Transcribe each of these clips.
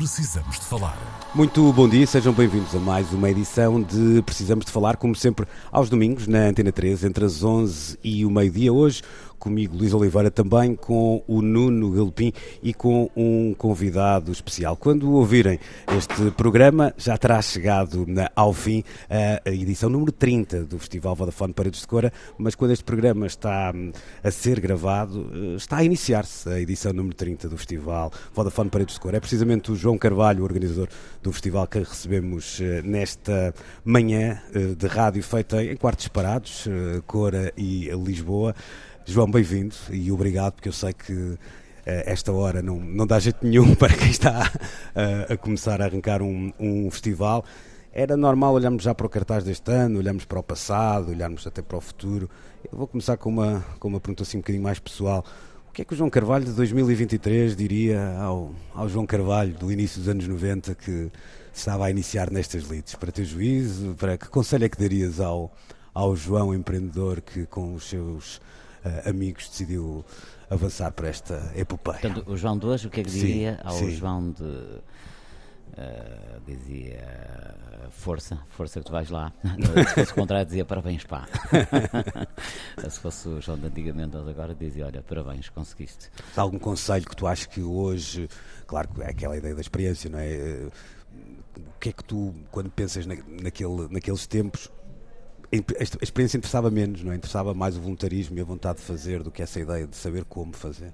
Precisamos de falar. Muito bom dia, sejam bem-vindos a mais uma edição de Precisamos de Falar, como sempre, aos domingos, na Antena 3, entre as 11 e o meio-dia. Hoje, comigo Luís Oliveira, também com o Nuno Galopim e com um convidado especial. Quando ouvirem este programa, já terá chegado na, ao fim a, a edição número 30 do Festival Vodafone Paredes de Cora, mas quando este programa está hum, a ser gravado, eh, está a iniciar-se a edição número 30 do Festival Vodafone Paredes de Cora. É precisamente o João Carvalho, o organizador do festival, que recebemos eh, nesta manhã eh, de rádio feita em quartos separados, eh, Cora e Lisboa. João, bem-vindo e obrigado, porque eu sei que eh, esta hora não, não dá jeito nenhum para quem está eh, a começar a arrancar um, um festival. Era normal olharmos já para o cartaz deste ano, olharmos para o passado, olharmos até para o futuro. Eu vou começar com uma, com uma pergunta assim um bocadinho mais pessoal. O que é que o João Carvalho de 2023 diria ao, ao João Carvalho do início dos anos 90 que estava a iniciar nestas lides? Para ter juízo, para que conselho é que darias ao, ao João empreendedor que com os seus amigos decidiu avançar para esta epopeia? Portanto, o João de hoje, o que é que Sim, diria ao sim. João de. eh, dizia força, força que tu vais lá. Se fosse o contrário, dizia parabéns, pá. Se fosse o João de antigamente, mas agora dizia: olha, parabéns, conseguiste. Há algum conselho que tu achas que hoje, claro que é aquela ideia da experiência, não é? Eh, O que é que tu, quando pensas na, naquele, naqueles tempos, a experiência interessava menos, não é? Interessava mais o voluntarismo e a vontade de fazer do que essa ideia de saber como fazer.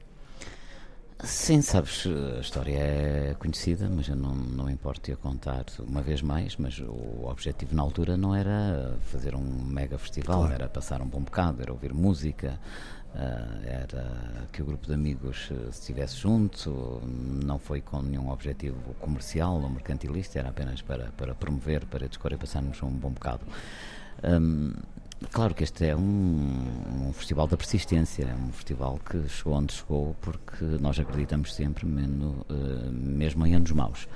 Sim, sabes, a história é conhecida, mas eu não, não importo a contar uma vez mais. Mas o objetivo na altura não era fazer um mega festival, Claro. era passar um bom bocado, era ouvir música, ah, era que o grupo de amigos eh, estivesse junto. Não foi com nenhum objetivo comercial ou mercantilista, era apenas para, para promover, para descobrir e passarmos um bom bocado. Hum, claro que este é um, um festival da persistência, é um festival que chegou onde chegou porque nós acreditamos sempre, mesmo, eh, mesmo em anos maus.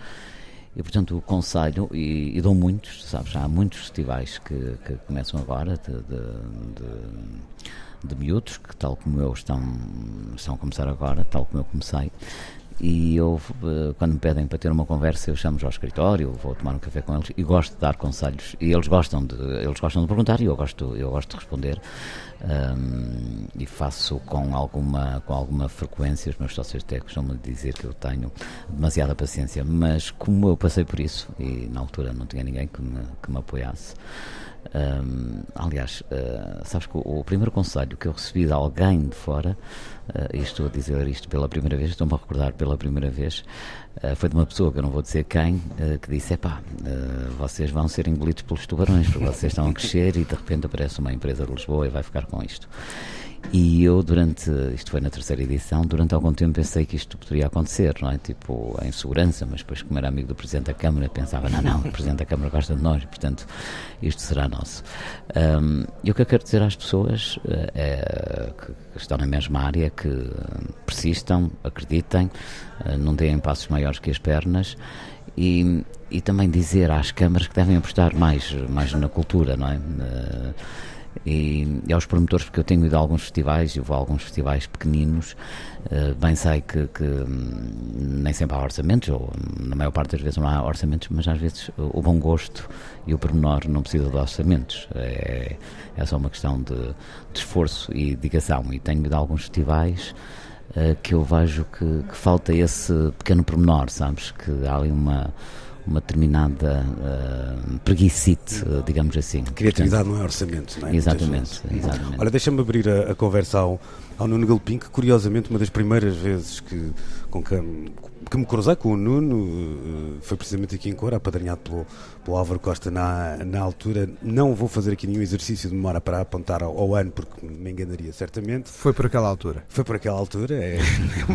E portanto o conselho, e, e dou muitos, sabes, há muitos festivais que, que começam agora de, de, de, de miúdos, que tal como eu estão, estão a começar agora, tal como eu comecei. E eu, eh, quando me pedem para ter uma conversa, eu chamo-os ao escritório, vou tomar um café com eles e gosto de dar conselhos. E eles gostam de, eles gostam de perguntar e eu gosto, eu gosto de responder. Ahm, e faço com alguma, com alguma frequência. Os meus sócios até costumam dizer que eu tenho demasiada paciência, mas como eu passei por isso e na altura não tinha ninguém que me, que me apoiasse. Hum, aliás, uh, sabes que o, o primeiro conselho que eu recebi de alguém de fora, uh, e estou a dizer isto pela primeira vez, estou-me a recordar pela primeira vez, uh, foi de uma pessoa que eu não vou dizer quem, que disse: Epá, vocês vão ser engolidos pelos tubarões, porque vocês estão a crescer e de repente aparece uma empresa de Lisboa e vai ficar com isto. E eu, durante, isto foi na terceira edição, durante algum tempo pensei que isto poderia acontecer, não é? Tipo, em segurança, mas depois, como era amigo do Presidente da Câmara, pensava: não, não, o Presidente da Câmara gosta de nós, portanto, isto será nosso. Ahm, e o que eu quero dizer às pessoas eh, é que, estão na mesma área que eh, persistam, acreditem, eh, não deem passos maiores que as pernas e, e também dizer às câmaras que devem apostar mais, mais na cultura, não é? E, e aos promotores, porque eu tenho ido a alguns festivais, eu vou a alguns festivais pequeninos, eh, bem sei que, que, hum, nem sempre há orçamentos, ou na maior parte das vezes não há orçamentos, mas às vezes o o bom gosto e o pormenor não precisa de orçamentos, é, é só uma questão de, de esforço e dedicação. E tenho ido a alguns festivais eh, que eu vejo que, que falta esse pequeno pormenor, sabes? Que há ali uma, uma determinada uh, preguicite, eh, digamos assim. Criatividade não é orçamento, não é? Exatamente, exatamente. Olha, deixa-me abrir a, a conversa ao, ao Nuno Galpim, que curiosamente uma das primeiras vezes que, com que, que me cruzei com o Nuno eh, foi precisamente aqui em Cora, apadrinhado pelo, pelo Álvaro Costa na, na altura. Não vou fazer aqui nenhum exercício de memória para apontar ao, ao ano, porque me enganaria certamente. Foi por aquela altura. Foi por aquela altura, é,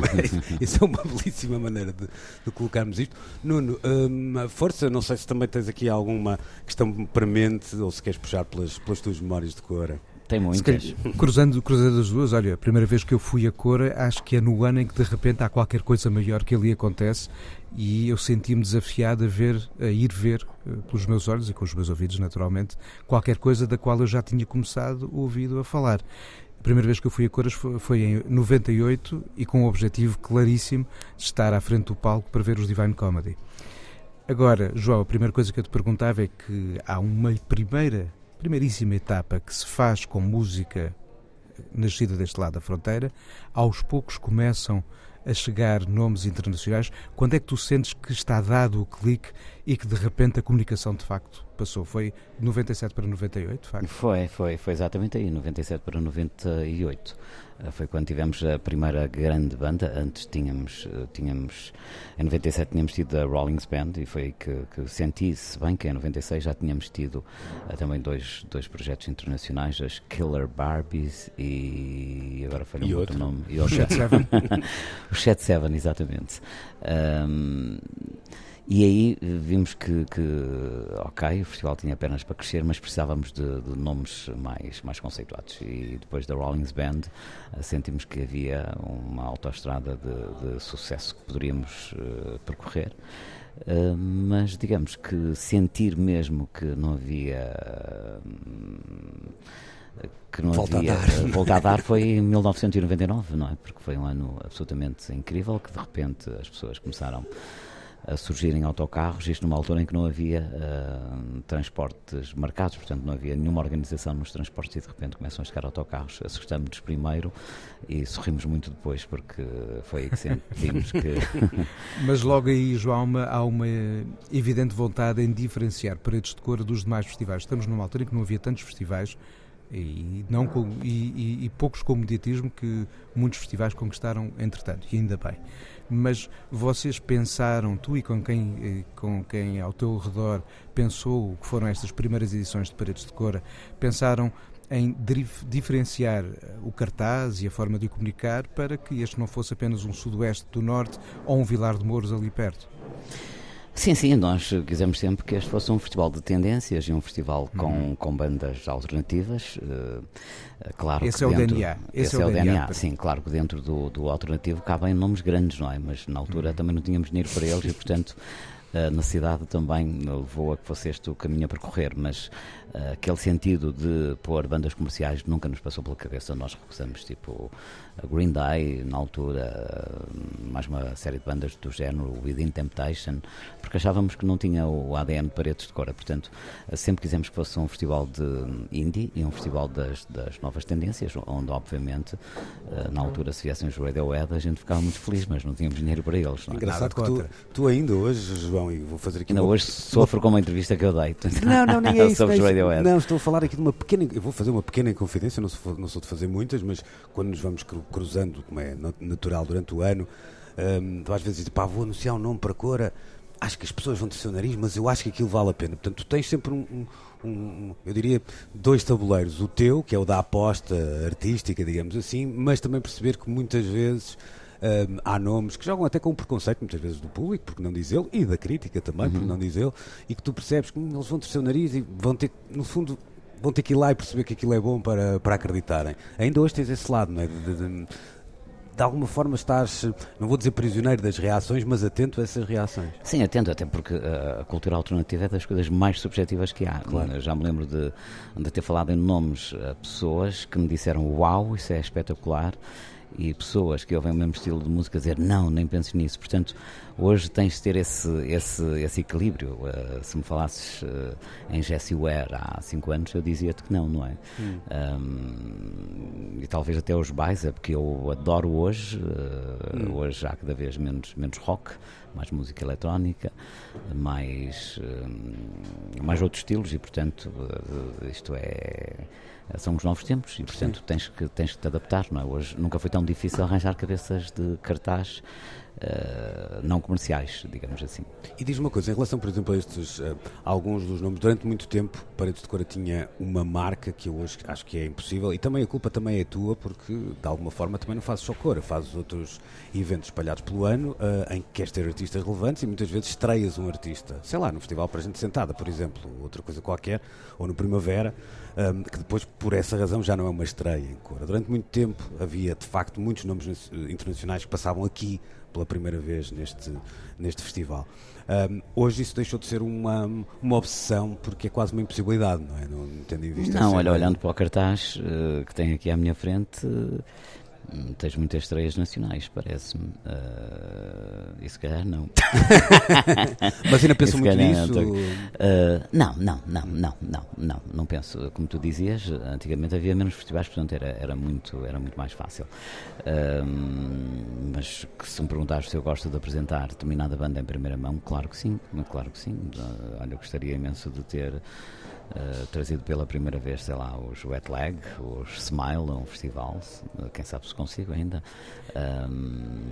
isso é uma belíssima maneira de, de colocarmos isto. Nuno, hum, força, não sei se também tens aqui alguma questão premente ou se queres puxar pelas, pelas tuas memórias de Cora. Tem muitas. Cruzando, cruzando as duas, olha, a primeira vez que eu fui a Cora, acho que é no ano em que de repente há qualquer coisa maior que ali acontece e eu senti-me desafiado a ver, a ir ver, eh, pelos meus olhos e com os meus ouvidos naturalmente, qualquer coisa da qual eu já tinha começado ouvido a falar. A primeira vez que eu fui a Coras foi, foi em 98 e com o objetivo claríssimo de estar à frente do palco para ver os Divine Comedy. Agora, João, a primeira coisa que eu te perguntava é que há uma primeira primeiríssima etapa que se faz com música nascida deste lado da fronteira, aos poucos começam a chegar nomes internacionais. Quando é que tu sentes que está dado o clique e que de repente a comunicação de facto passou? Foi de 97 para 98, de facto? Foi, foi, foi exatamente aí, 97 para 98. Eh, foi quando tivemos a primeira grande banda. Antes tínhamos, eh, tínhamos em 97 tínhamos tido a Rollins Band e foi aí que, que senti, se bem que em 96 já tínhamos tido uh, também dois, dois projetos internacionais, as Killer Barbies e agora foi um outro nome. E outro. Shed Seven. o Shed Seven, exatamente. Um, e aí eh, vimos que, que, ok, o festival tinha apenas para crescer, mas precisávamos de, de nomes mais, mais conceituados. E depois da Rollins Band eh, sentimos que havia uma autoestrada de, de sucesso que poderíamos uh, percorrer. Uh, mas digamos que sentir mesmo que não havia. Uh, que não volta havia a dar. volta a dar foi em 1999, não é? Porque foi um ano absolutamente incrível que de repente as pessoas começaram a surgirem autocarros, isto numa altura em que não havia uh, transportes marcados, portanto não havia nenhuma organização nos transportes e de repente começam a chegar autocarros. Assustamos-nos primeiro e sorrimos muito depois porque foi aí que sentimos que. Mas logo aí, João, há uma evidente vontade em diferenciar Paredes de Cor dos demais festivais. Estamos numa altura em que não havia tantos festivais e, não com, e, e, e poucos com mediatismo que muitos festivais conquistaram entretanto, e ainda bem mas vocês pensaram, tu e com quem, com quem ao teu redor pensou o que foram estas primeiras edições de Paredes de Cora, pensaram em diferenciar eh, o cartaz e a forma de o comunicar para que este não fosse apenas um sudoeste do norte ou um Vilar de Mouros ali perto? Sim, sim, nós quisemos sempre que este fosse um festival de tendências e um festival com, uhum. com bandas alternativas. Uh, claro esse é o dentro, DNA. Esse, esse é, o DNA, DNA. Sim, claro que dentro do, do alternativo cabem nomes grandes, não é? Mas na altura uhum. também não tínhamos dinheiro para eles e, portanto, a necessidade também levou a que fosse este o caminho a percorrer, mas aquele sentido de pôr bandas comerciais nunca nos passou pela cabeça. Nós recusamos, tipo, a Green Day, na altura, mais uma série de bandas do género, Within Temptation, porque achávamos que não tinha o ADN de paredes de cora. Portanto, sempre quisemos que fosse um festival de indie e um festival das, das novas tendências, onde, obviamente, na altura, se viessem os Radiohead, a gente ficava muito feliz, mas não tínhamos dinheiro para eles. Não é? Engraçado que tu, tu ainda hoje, João, e vou fazer aqui Ainda uma... hoje sofro com uma entrevista que eu dei. Não, não, nem é isso. Sobre não, é não, estou a falar aqui de uma pequena. Eu vou fazer uma pequena inconfidência, não sou, não sou de fazer muitas, mas quando nos vamos cruzando, como é natural durante o ano, um, às vezes dizes, pá, vou anunciar um nome para Cora. Acho que as pessoas vão ter seu nariz, mas eu acho que aquilo vale a pena. Portanto, tu tens sempre um, um, um, eu diria, dois tabuleiros. O teu, que é o da aposta artística, digamos assim, mas também perceber que muitas vezes um, há nomes que jogam até com preconceito, muitas vezes, do público, porque não dizê-lo, e da crítica também, uhum. porque não dizê-lo, e que tu percebes que eles vão ter seu nariz e vão ter, no fundo, vão ter que ir lá e perceber que aquilo é bom para, para acreditarem. Ainda hoje tens esse lado, não é? De, de, de, de alguma forma estás, não vou dizer prisioneiro das reações, mas atento a essas reações. Sim, atento, até porque uh, a cultura alternativa é das coisas mais subjetivas que há. Claro. Já me lembro de, de ter falado em nomes a pessoas que me disseram: Uau, isso é espetacular e pessoas que ouvem o mesmo estilo de música dizer não, nem penses nisso. Portanto, hoje tens de ter esse, esse, esse equilíbrio. Uh, se me falasses uh, em Jessie Ware há 5 anos, eu dizia-te que não, não é? Hum. Um, e talvez até os Baisa, porque eu adoro hoje. Uh, hum. Hoje há cada vez menos, menos rock, mais música eletrónica, mais, mais outros estilos e, portanto, isto é são os novos tempos e, portanto, tens que, tens que te adaptar. Não é? Hoje nunca foi tão difícil arranjar cabeças de cartaz uh, não comerciais, digamos assim. E diz uma coisa, em relação, por exemplo, a estes, uh, alguns dos nomes, durante muito tempo, Paredes de Cora tinha uma marca que eu hoje acho que é impossível, e também a culpa também é tua, porque de alguma forma também não fazes só Cora, fazes outros eventos espalhados pelo ano uh, em que queres ter artistas relevantes e muitas vezes estreias um artista, sei lá, no Festival para a Gente Sentada, por exemplo, outra coisa qualquer, ou no Primavera, um, que depois, por essa razão, já não é uma estreia em Cora. Durante muito tempo havia, de facto, muitos nomes internacionais que passavam aqui pela primeira vez neste, neste festival. Um, hoje isso deixou de ser uma, uma obsessão porque é quase uma impossibilidade, não é? Não, tendo em vista não olha, olhando para o cartaz uh, que tem aqui à minha frente, uh, Tens muitas estreias nacionais, parece-me. Uh, e se calhar não. Mas ainda penso muito nisso? Não, uh, não, não, não, não, não, não, não penso. Como tu dizias, antigamente havia menos festivais, portanto era, era, muito, era muito mais fácil. Uh, mas se me perguntares se eu gosto de apresentar determinada banda em primeira mão, claro que sim, claro que sim. olha, eu gostaria imenso de ter Uh, trazido pela primeira vez, sei lá, os Wet Leg, os Smile, um festival, quem sabe se consigo ainda,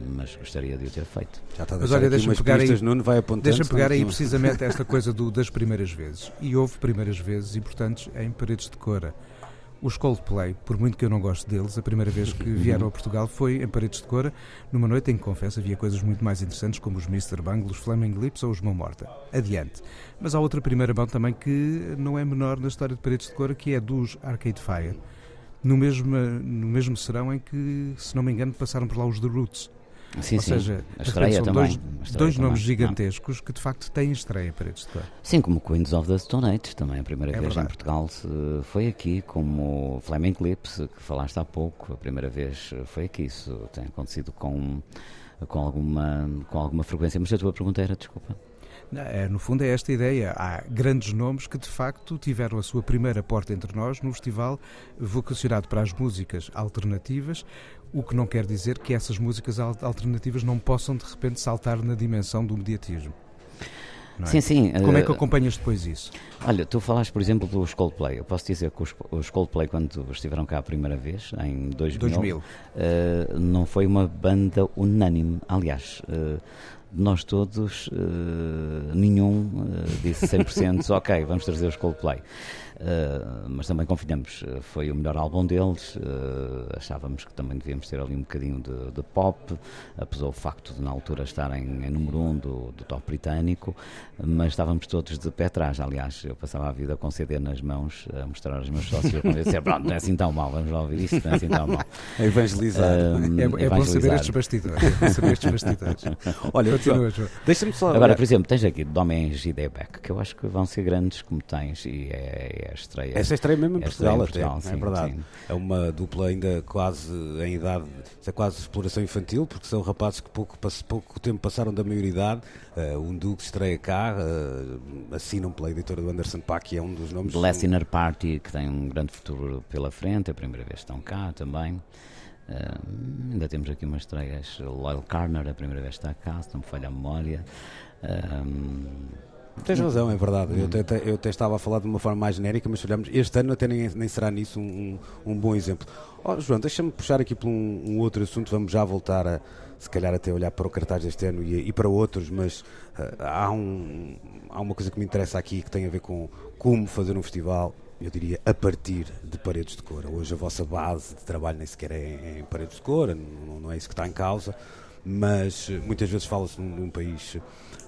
mas gostaria de o ter feito. Já está a mas olha, deixa-me pegar, aí, Nuno vai deixa pegar aí precisamente esta coisa do, das primeiras vezes. E houve primeiras vezes importantes em paredes de cora. Os Coldplay, por muito que eu não goste deles, a primeira vez que vieram a Portugal foi em Paredes de Cora, numa noite em que, confesso, havia coisas muito mais interessantes como os Mr. Bungle, os Flaming Lips ou os Mão Morta. Adiante. Mas há outra primeira mão também que não é menor na história de Paredes de Cora, que é dos Arcade Fire. No mesmo, no mesmo serão em que, se não me engano, passaram por lá os The Roots. Sim, Ou sim. seja, a estreia são também. dois, dois também. nomes gigantescos não. que de facto têm estreia paredes de cor. Sim, como Queens of the Stone Age, também a primeira É vez verdade. em Portugal foi aqui, como Flaming Lips, que falaste há pouco, a primeira vez foi aqui. Isso tem acontecido com, com, alguma, com alguma frequência. Mas a tua pergunta era, desculpa. É, no fundo é esta ideia. Há grandes nomes que de facto tiveram a sua primeira porta entre nós no festival vocacionado para as músicas alternativas, o que não quer dizer que essas músicas al- alternativas não possam de repente saltar na dimensão do mediatismo. É? Sim, sim. Como é que eh, acompanhas depois isso? Olha, tu falaste, por exemplo, dos Coldplay. Eu posso dizer que os, Coldplay, quando estiveram cá a primeira vez, em 2000, 2000. eh, não foi uma banda unânime. Aliás, de nós todos, eh, nenhum eh, disse 100% ok, vamos trazer os Coldplay. Eh, mas também confiamos, eh, foi o melhor álbum deles. eh, achávamos que também devíamos ter ali um bocadinho de, de pop, apesar do facto de na altura estarem em número 1 um do, do top britânico, mas estávamos todos de pé atrás. Aliás, eu passava a vida com CD nas mãos a mostrar aos meus sócios quando eu pronto, não é assim tão mal, vamos lá ouvir isto, não é assim tão mal. A evangelizar. Ahm, É, é bom saber evangelizar. estes bastidores. É bom saber estes bastidores. Olha, Continua, deixa-me só. Agora, por exemplo, tens aqui Domens e Debeck, que eu acho que vão ser grandes como tens, e é, é a estreia. Essa é estreia mesmo em É Portugal, em até, Portugal, é sim, verdade. sim. É uma dupla ainda quase em idade, é quase exploração infantil, porque são rapazes que pouco, pouco tempo passaram da maioridade. Uh, um duo que estreia cá, uh, assinam pela editora do Anderson Paak, que é um dos nomes. The Last Dinner Party, que tem um grande futuro pela frente, a primeira vez estão cá também. Ah, ainda temos aqui umas estreias. Loyal Carner, a primeira vez está cá, se não me falha a memória. Tens razão, é verdade. Eu, até, eu até estava a falar de uma forma mais genérica, mas se olharmos, este ano até nem, nem será nisso um, um, bom exemplo. Oh, João, deixa-me puxar aqui por um, um outro assunto, vamos já voltar a, se calhar até olhar para o cartaz deste ano e, e para outros, mas ah, há, um, há uma coisa que me interessa aqui que tem a ver com como fazer um festival, eu diria, a partir de paredes de cor. Hoje a vossa base de trabalho nem sequer é em paredes de cor, não, não é isso que está em causa, mas eh, muitas vezes fala-se num, num país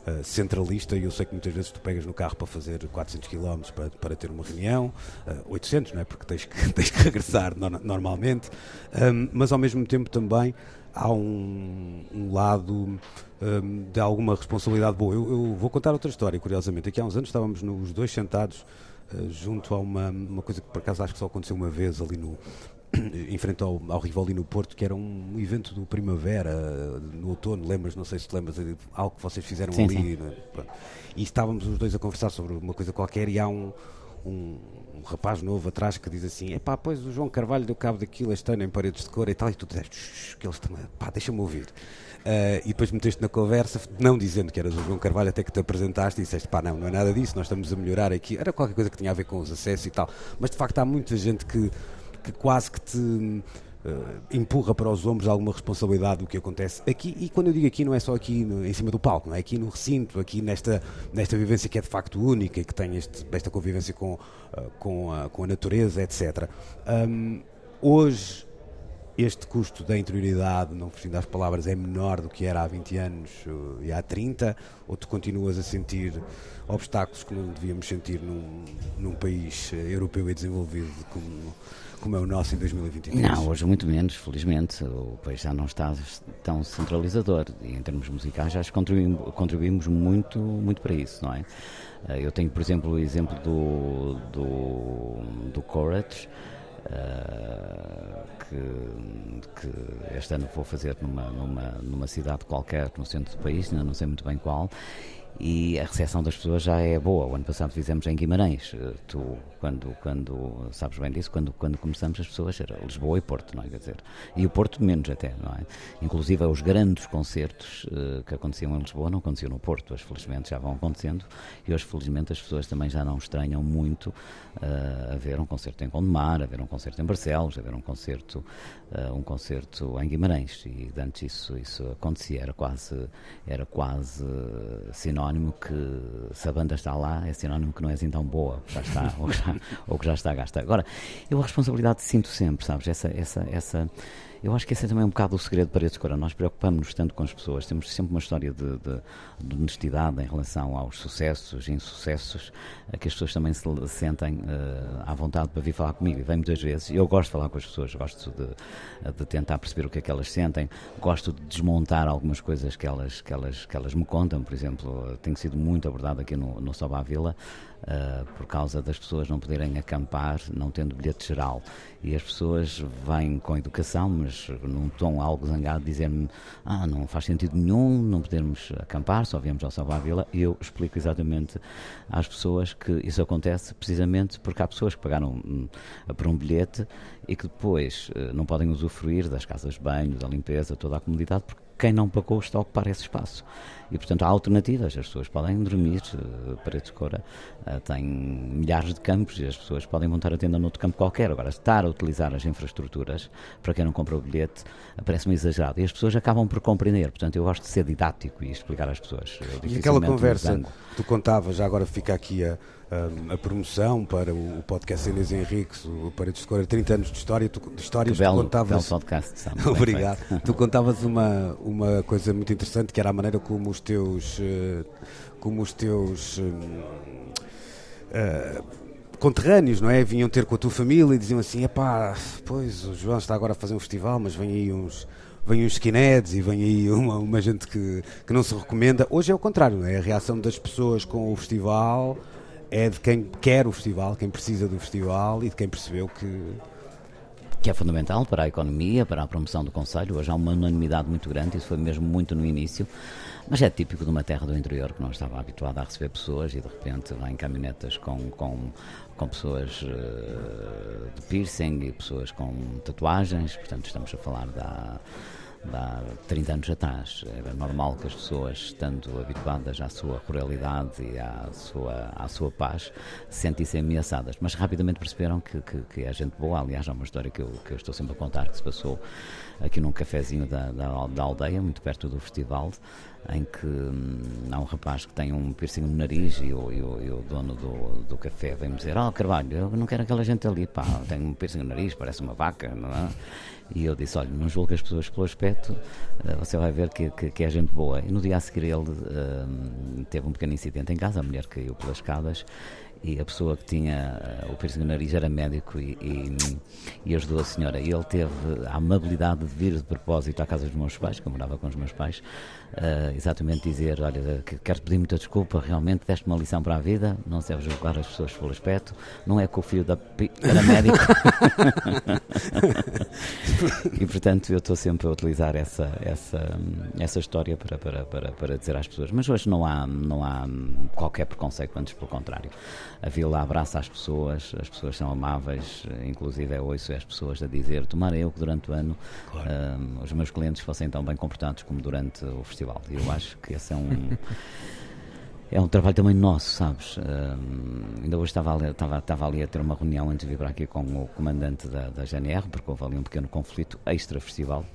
eh, centralista e eu sei que muitas vezes tu pegas no carro para fazer 400 km para, para ter uma reunião, eh, 800, não é? Porque tens que, tens que regressar no- normalmente, Ahm, mas ao mesmo tempo também há um, um lado ahm, de alguma responsabilidade boa. Eu, eu vou contar outra história, curiosamente. Aqui há uns anos estávamos nos dois sentados eh, junto a uma, uma coisa que por acaso acho que só aconteceu uma vez ali no, em frente ao, ao Rivoli no Porto, que era um evento do Primavera, no outono, lembras, não sei se te lembras, de algo que vocês fizeram Sim, ali. né? Pronto. E estávamos os dois a conversar sobre uma coisa qualquer e há um, um, um rapaz novo atrás que diz assim, epá, pois o João Carvalho deu cabo daquilo este ano em paredes de cor e tal, e tu dizes, "Shh, que eles também, pá, deixa-me ouvir. Ah, e depois meteste na conversa, não dizendo que eras o João Carvalho, até que te apresentaste e disseste, pá, não, não é nada disso, nós estamos a melhorar aqui. Era qualquer coisa que tinha a ver com os acessos e tal. Mas de facto há muita gente que, que quase que te uh, empurra para os ombros alguma responsabilidade do que acontece aqui. E quando eu digo aqui, não é só aqui no, em cima do palco, não é aqui no recinto, aqui nesta, nesta vivência que é de facto única e que tem este, esta convivência com, uh, com, a, com a natureza, etc. Um, hoje este custo da interioridade, não fugindo às palavras, é menor do que era há 20 anos e há 30? Ou tu continuas a sentir obstáculos que não devíamos sentir num, num país europeu e desenvolvido como, como é o nosso em 2023? Não, hoje muito menos, felizmente. O país já não está tão centralizador e em termos musicais já contribuímos, contribuímos muito, muito para isso, não é? Eh, eu tenho, por exemplo, o exemplo do, do, do Courage, Uh, que, que, este ano vou fazer numa, numa, numa cidade qualquer no centro do país, ainda não sei muito bem qual, e a recepção das pessoas já é boa. O ano passado fizemos em Guimarães. Eh, tu, quando, quando sabes bem disso, quando, quando começamos as pessoas era Lisboa e Porto, não é? Quer dizer, e o Porto menos até, não é? Inclusive os grandes concertos uh, que aconteciam em Lisboa não aconteciam no Porto. Hoje, felizmente, já vão acontecendo e hoje, felizmente, as pessoas também já não estranham muito uh, a ver um concerto em Gondomar, a ver um concerto em Barcelos, a ver um concerto, uh, um concerto em Guimarães. E antes isso, isso acontecia, era quase, era quase sinónimo sinónimo que, se a banda está lá, é sinónimo que não é assim tão boa, já está, ou, já, ou que já está gasta. Agora, eu a responsabilidade sinto sempre, sabes? Essa, essa, essa, eu acho que esse é também um bocado o segredo de Paredes Cora. Nós preocupamos-nos tanto com as pessoas, temos sempre uma história de, de, de, honestidade em relação aos sucessos e insucessos, que as pessoas também se sentem uh, à vontade para vir falar comigo. E vem muitas vezes. Eu gosto de falar com as pessoas, gosto de, de tentar perceber o que é que elas sentem, gosto de desmontar algumas coisas que elas, que elas, que elas me contam. Por exemplo, tenho sido muito abordado aqui no, no Soba Vila uh, por causa das pessoas não poderem acampar, não tendo bilhete geral. E as pessoas vêm com educação, mas num tom algo zangado, dizer-me: Ah, não faz sentido nenhum não podermos acampar, só viemos ao Salvar a Vila. E eu explico exatamente às pessoas que isso acontece precisamente porque há pessoas que pagaram um, por um bilhete e que depois uh, não podem usufruir das casas de banho, da limpeza, toda a comunidade, porque quem não pagou está a ocupar esse espaço. E, portanto, há alternativas. As pessoas podem dormir. Uh, Paredes de Cora uh, tem milhares de campos e as pessoas podem montar a tenda noutro campo qualquer. Agora, estar a utilizar as infraestruturas para quem não comprou o bilhete parece-me exagerado. E as pessoas acabam por compreender. Portanto, eu gosto de ser didático e explicar às pessoas. E aquela conversa, tu contavas, já agora fica aqui a a, promoção para o, podcast Inês Henriques, o Paredes de Cora, 30 anos de história, tu, de histórias, que belo, tu contavas. Belo podcast, Obrigado. tu contavas uma, uma coisa muito interessante que era a maneira como os teus. Eh, como os teus. Uh, conterrâneos, não é? Vinham ter com a tua família e diziam assim: epá, pois o João está agora a fazer um festival, mas vem aí uns vem uns skinheads e vem aí uma, uma gente que, que não se recomenda. Hoje é o contrário, é? A reação das pessoas com o festival é de quem quer o festival, quem precisa do festival e de quem percebeu que. Que é fundamental para a economia, para a promoção do Conselho. Hoje há uma unanimidade muito grande, isso foi mesmo muito no início, mas é típico de uma terra do interior que não estava habituada a receber pessoas e de repente em caminhonetas com, com, com pessoas uh, de piercing e pessoas com tatuagens, portanto estamos a falar da há 30 anos atrás. Era normal que as pessoas, estando habituadas à sua ruralidade e à sua, à sua paz, se sentissem ameaçadas. Mas rapidamente perceberam que, que, que, é gente boa. Aliás, há uma história que eu, que eu estou sempre a contar que se passou aqui num cafezinho da, da, da aldeia, muito perto do festival, em que hum, há um rapaz que tem um piercing no nariz e o, e o, e o dono do, do café vem-me dizer: Oh, Carvalho, eu não quero aquela gente ali, pá, tem um piercing no nariz, parece uma vaca, não é? E eu disse: Olha, não julgue as pessoas pelo aspecto, uh, você vai ver que, que, que, é gente boa. E no dia a seguir ele uh, teve um pequeno incidente em casa, a mulher caiu pelas escadas e a pessoa que tinha uh, o piercing no nariz era médico e, e, e, ajudou a senhora. E ele teve a amabilidade de vir de propósito à casa dos meus pais, que eu morava com os meus pais, uh, exatamente dizer: Olha, quero pedir muita desculpa, realmente deste uma lição para a vida, não se deve julgar as pessoas pelo aspecto, não é com o filho da médico. e portanto eu estou sempre a utilizar essa, essa, essa história para, para, para, para dizer às pessoas. Mas hoje não há, não há qualquer preconceito, antes pelo contrário a vila abraça as pessoas, as pessoas são amáveis, inclusive é ouço as pessoas a dizer, tomara eu que durante o ano claro. um, os meus clientes fossem tão bem comportados como durante o festival. E eu acho que esse é um. é um trabalho também nosso, sabes? Uh, ainda hoje estava ali, estava, estava ali a ter uma reunião antes de vir para aqui com o comandante da, da GNR, porque houve ali um pequeno conflito extra-festival,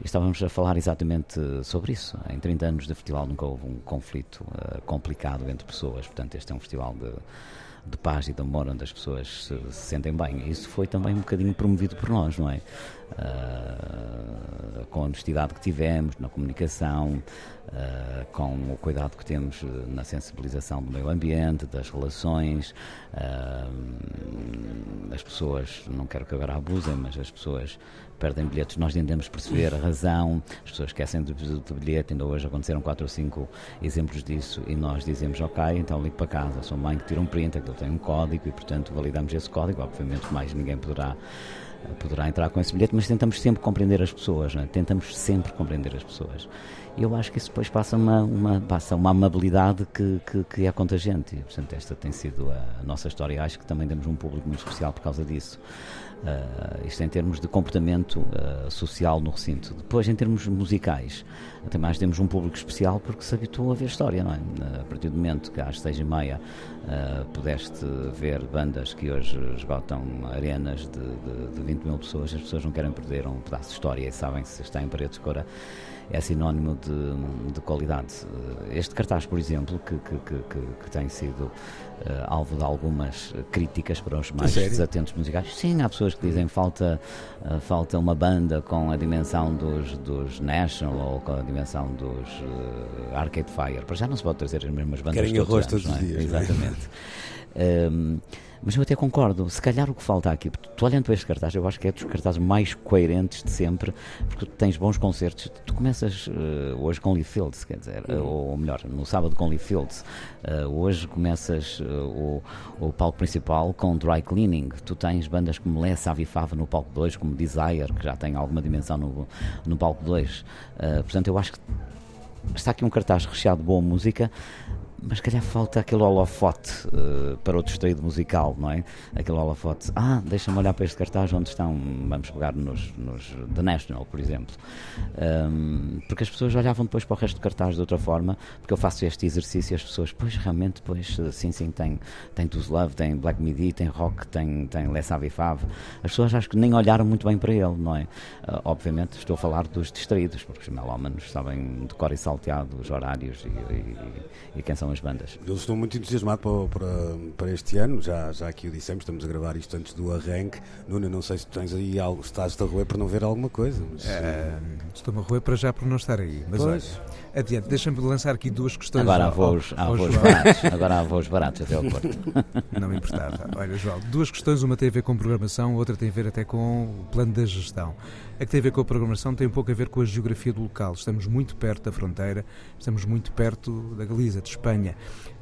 e estávamos a falar exatamente sobre isso. Em 30 anos de festival nunca houve um conflito uh, complicado entre pessoas, portanto, este é um festival de de paz e de amor onde as pessoas se, se sentem bem. Isso foi também um bocadinho promovido por nós, não é? Uh, com a honestidade que tivemos na comunicação, uh, com o cuidado que temos na sensibilização do meio ambiente, das relações. Uh, as pessoas, não quero que agora abusem, mas as pessoas perdem bilhetes, nós tentamos perceber a razão, as pessoas esquecem do, do bilhete, ainda hoje aconteceram quatro ou cinco exemplos disso e nós dizemos, ok, então ligo para casa, sou mãe que tira um print, aquilo tem um código e portanto validamos esse código, obviamente mais ninguém poderá poderá entrar com esse bilhete, mas tentamos sempre compreender as pessoas, é? tentamos sempre compreender as pessoas. E eu acho que isso depois passa uma, uma, passa uma amabilidade que, que, que é contagiante. E, portanto, esta tem sido a, nossa história. Acho que também temos um público muito especial por causa disso. Uh, isto em termos de comportamento uh, social no recinto. Depois, em termos musicais, mais temos um público especial porque se habituou a ver história, não é? Uh, a partir do momento que às seis e meia pudeste ver bandas que hoje esgotam arenas de, de, de 20 mil pessoas, as pessoas não querem perder um pedaço de história e sabem se está em paredes de cora é sinónimo de, de qualidade. Este cartaz, por exemplo, que, que, que, que tem sido uh, alvo de algumas críticas para os mais desatentos musicais, sim, há pessoas que dizem falta, uh, falta uma banda com a dimensão dos, dos National ou com a dimensão dos uh, Arcade Fire. Para já não se pode trazer as mesmas bandas Querem todos, arroz todos os é? dias. Exatamente. um, mas eu até concordo, se calhar o que falta aqui, tu olhando para este cartaz, eu acho que é dos cartazes mais coerentes de sempre, porque tu tens bons concertos. Tu começas uh, hoje com Lee Fields, quer dizer, uh, ou melhor, no sábado com Lee Fields. Uh, hoje começas o, o palco principal com Dry Cleaning. Tu tens bandas como Les Avifava no palco 2, como Desire, que já tem alguma dimensão no, no palco 2. portanto, eu acho que está aqui um cartaz recheado de boa música mas calhar falta aquele holofote uh, para o distrito musical, não é? Aquele holofote, ah, deixa-me olhar para este cartaz onde estão, vamos pegar nos, nos The National, por exemplo. Um, porque as pessoas olhavam depois para o resto do cartaz de outra forma, porque eu faço este exercício e as pessoas, pois realmente, pois, sim, sim, tem, tem Tooth Love, tem Black Midi, tem rock, tem, tem Les Avifav. As pessoas acho que nem olharam muito bem para ele, não é? Uh, obviamente estou a falar dos distraídos, porque os melómanos sabem de cor e salteado os horários e, e, e quem são as bandas. Eu estou muito entusiasmado para, para, para, este ano, já, já aqui o dissemos, estamos a gravar isto antes do arranque. Nuno, não sei se tens aí algo, estás a roer para não ver alguma coisa. Mas... É, Estou-me a roer para já por não estar aí. Mas pois. olha, adiante, deixa-me lançar aqui duas questões. Agora há voos, há voos baratos, agora há voos baratos até ao Porto. Não me importava. Olha, João, duas questões, uma tem a ver com programação, outra tem a ver até com o plano da gestão. A que tem a ver com a programação tem um pouco a ver com a geografia do local. Estamos muito perto da fronteira, estamos muito perto da Galiza, de Espanha.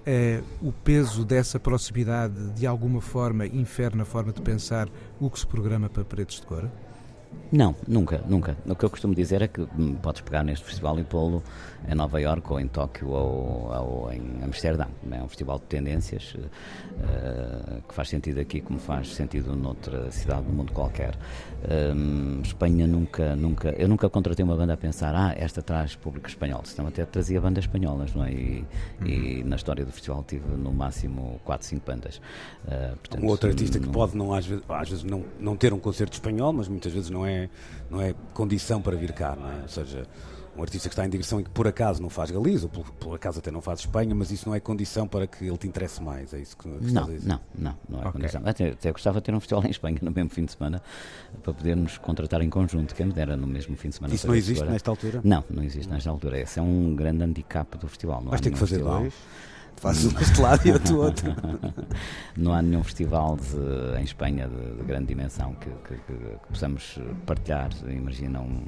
É, o peso dessa proximidade de alguma forma infere na forma de pensar o que se programa para Paredes de Cora? Não, nunca, nunca. O que eu costumo dizer é que hum, podes pegar neste festival e pô-lo em Nova York ou em Tóquio ou, ou em Amsterdã. É um festival de tendências uh, que faz sentido aqui como faz sentido noutra cidade do mundo qualquer. Um, Espanha nunca, nunca, eu nunca contratei uma banda a pensar, ah, esta traz público espanhol. Senão até trazia bandas espanholas, não é? E, uhum. e na história do festival tive no máximo 4, 5 bandas. Uh, portanto, um outro artista que pode não, às vezes, às vezes não, não ter um concerto espanhol, mas muitas vezes não é, não é condição para vir cá, não é? Ou seja, um artista que está em digressão e que por acaso não faz Galiza, ou por, por, acaso até não faz Espanha, mas isso não é condição para que ele te interesse mais, é isso que, que não, não, não, não é okay. condição. Até, até gostava de ter um festival em Espanha no mesmo fim de semana para podermos contratar em conjunto, quem me dera no mesmo fim de semana. Isso não existe agora. nesta altura? Não, não existe nesta altura. Esse é um grande handicap do festival. Não Vais ter que fazer dois? Fazes um deste lado e outro outro. não há nenhum festival de, em Espanha de, de grande dimensão que, que, que, que, possamos partilhar. Imagina um,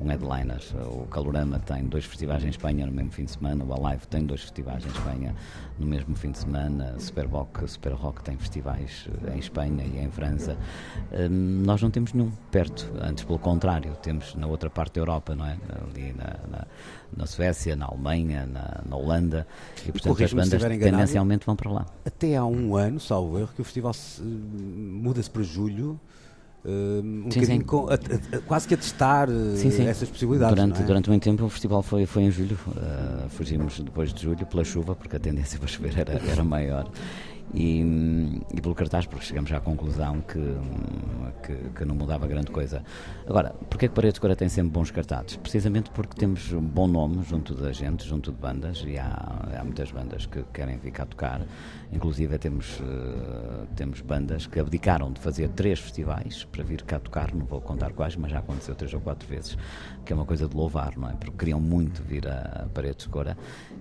um headliner. O Calorama tem dois festivais em Espanha no mesmo fim de semana, o Alive tem dois festivais em Espanha no mesmo fim de semana, Superboc, Super Rock tem festivais em Espanha e em França. Hum, nós não temos nenhum perto, antes pelo contrário, temos na outra parte da Europa, não é? Ali na, na, na Suécia, na Alemanha, na, na Holanda, e portanto as bandas tendencialmente vão para lá. Até há um ano, salvo erro, que o festival muda-se para julho um sim, sim. Com, a, a, quase que a testar sim, sim. essas possibilidades. Durante, é? durante muito tempo o festival foi, foi em julho, uh, fugimos depois de julho pela chuva, porque a tendência para chover era, era maior. E, e, pelo cartaz, porque chegamos à conclusão que, que, que, não mudava grande coisa. Agora, porquê que Paredes de Cora tem sempre bons cartazes? Precisamente porque temos um bom nome junto da gente, junto de bandas, e há, há muitas bandas que querem vir cá tocar. Inclusive temos, uh, temos bandas que abdicaram de fazer três festivais para vir cá tocar, não vou contar quais, mas já aconteceu três ou quatro vezes, que é uma coisa de louvar, não é? Porque queriam muito vir a Paredes de Cora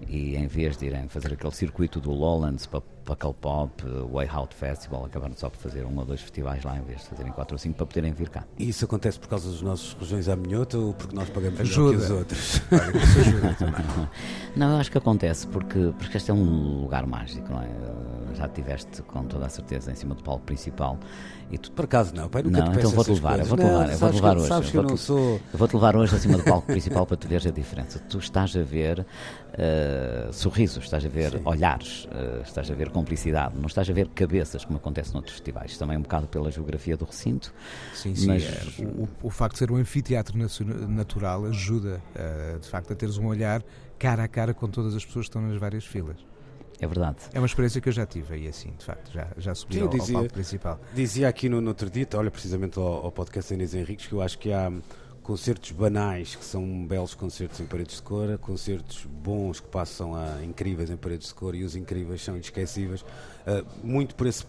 e em vez de irem fazer aquele circuito do Lowlands para Puckle Pop, Way Out Festival, acabaram só por fazer um ou dois festivais lá em vez de fazerem quatro ou cinco para poderem vir cá. E isso acontece por causa dos nossos regiões à minhota ou porque nós pagamos ajuda. que os outros? não, eu acho que acontece porque, porque este é um lugar mágico, não é? Já tiveste com toda a certeza em cima do palco principal e tu... Por acaso não, pai, nunca não, então vou-te levar, eu vou-te levar, eu vou-te levar hoje. Sabes que eu, não sou... eu vou-te levar hoje acima do palco principal para tu veres a diferença. Tu estás a ver uh, sorrisos, estás a ver Sim. olhares, uh, estás a ver cumplicidade, não estás a ver cabeças, como acontece noutros festivais. Também um bocado pela geografia do recinto. Sim, sim. Mas... É, o, o, facto de ser um anfiteatro natural ajuda, uh, de facto, a teres um olhar cara a cara com todas as pessoas que estão nas várias filas. É verdade. É uma experiência que eu já tive aí assim, de facto, já, já subi Sim, ao, dizia, ao palco principal. Dizia aqui no, no outro dia, olha precisamente ao, ao podcast Inês Henriques, que eu acho que há concertos banais que são belos concertos em paredes de cor, concertos bons que passam a incríveis em paredes de cor e os incríveis são inesquecíveis, uh, muito por esse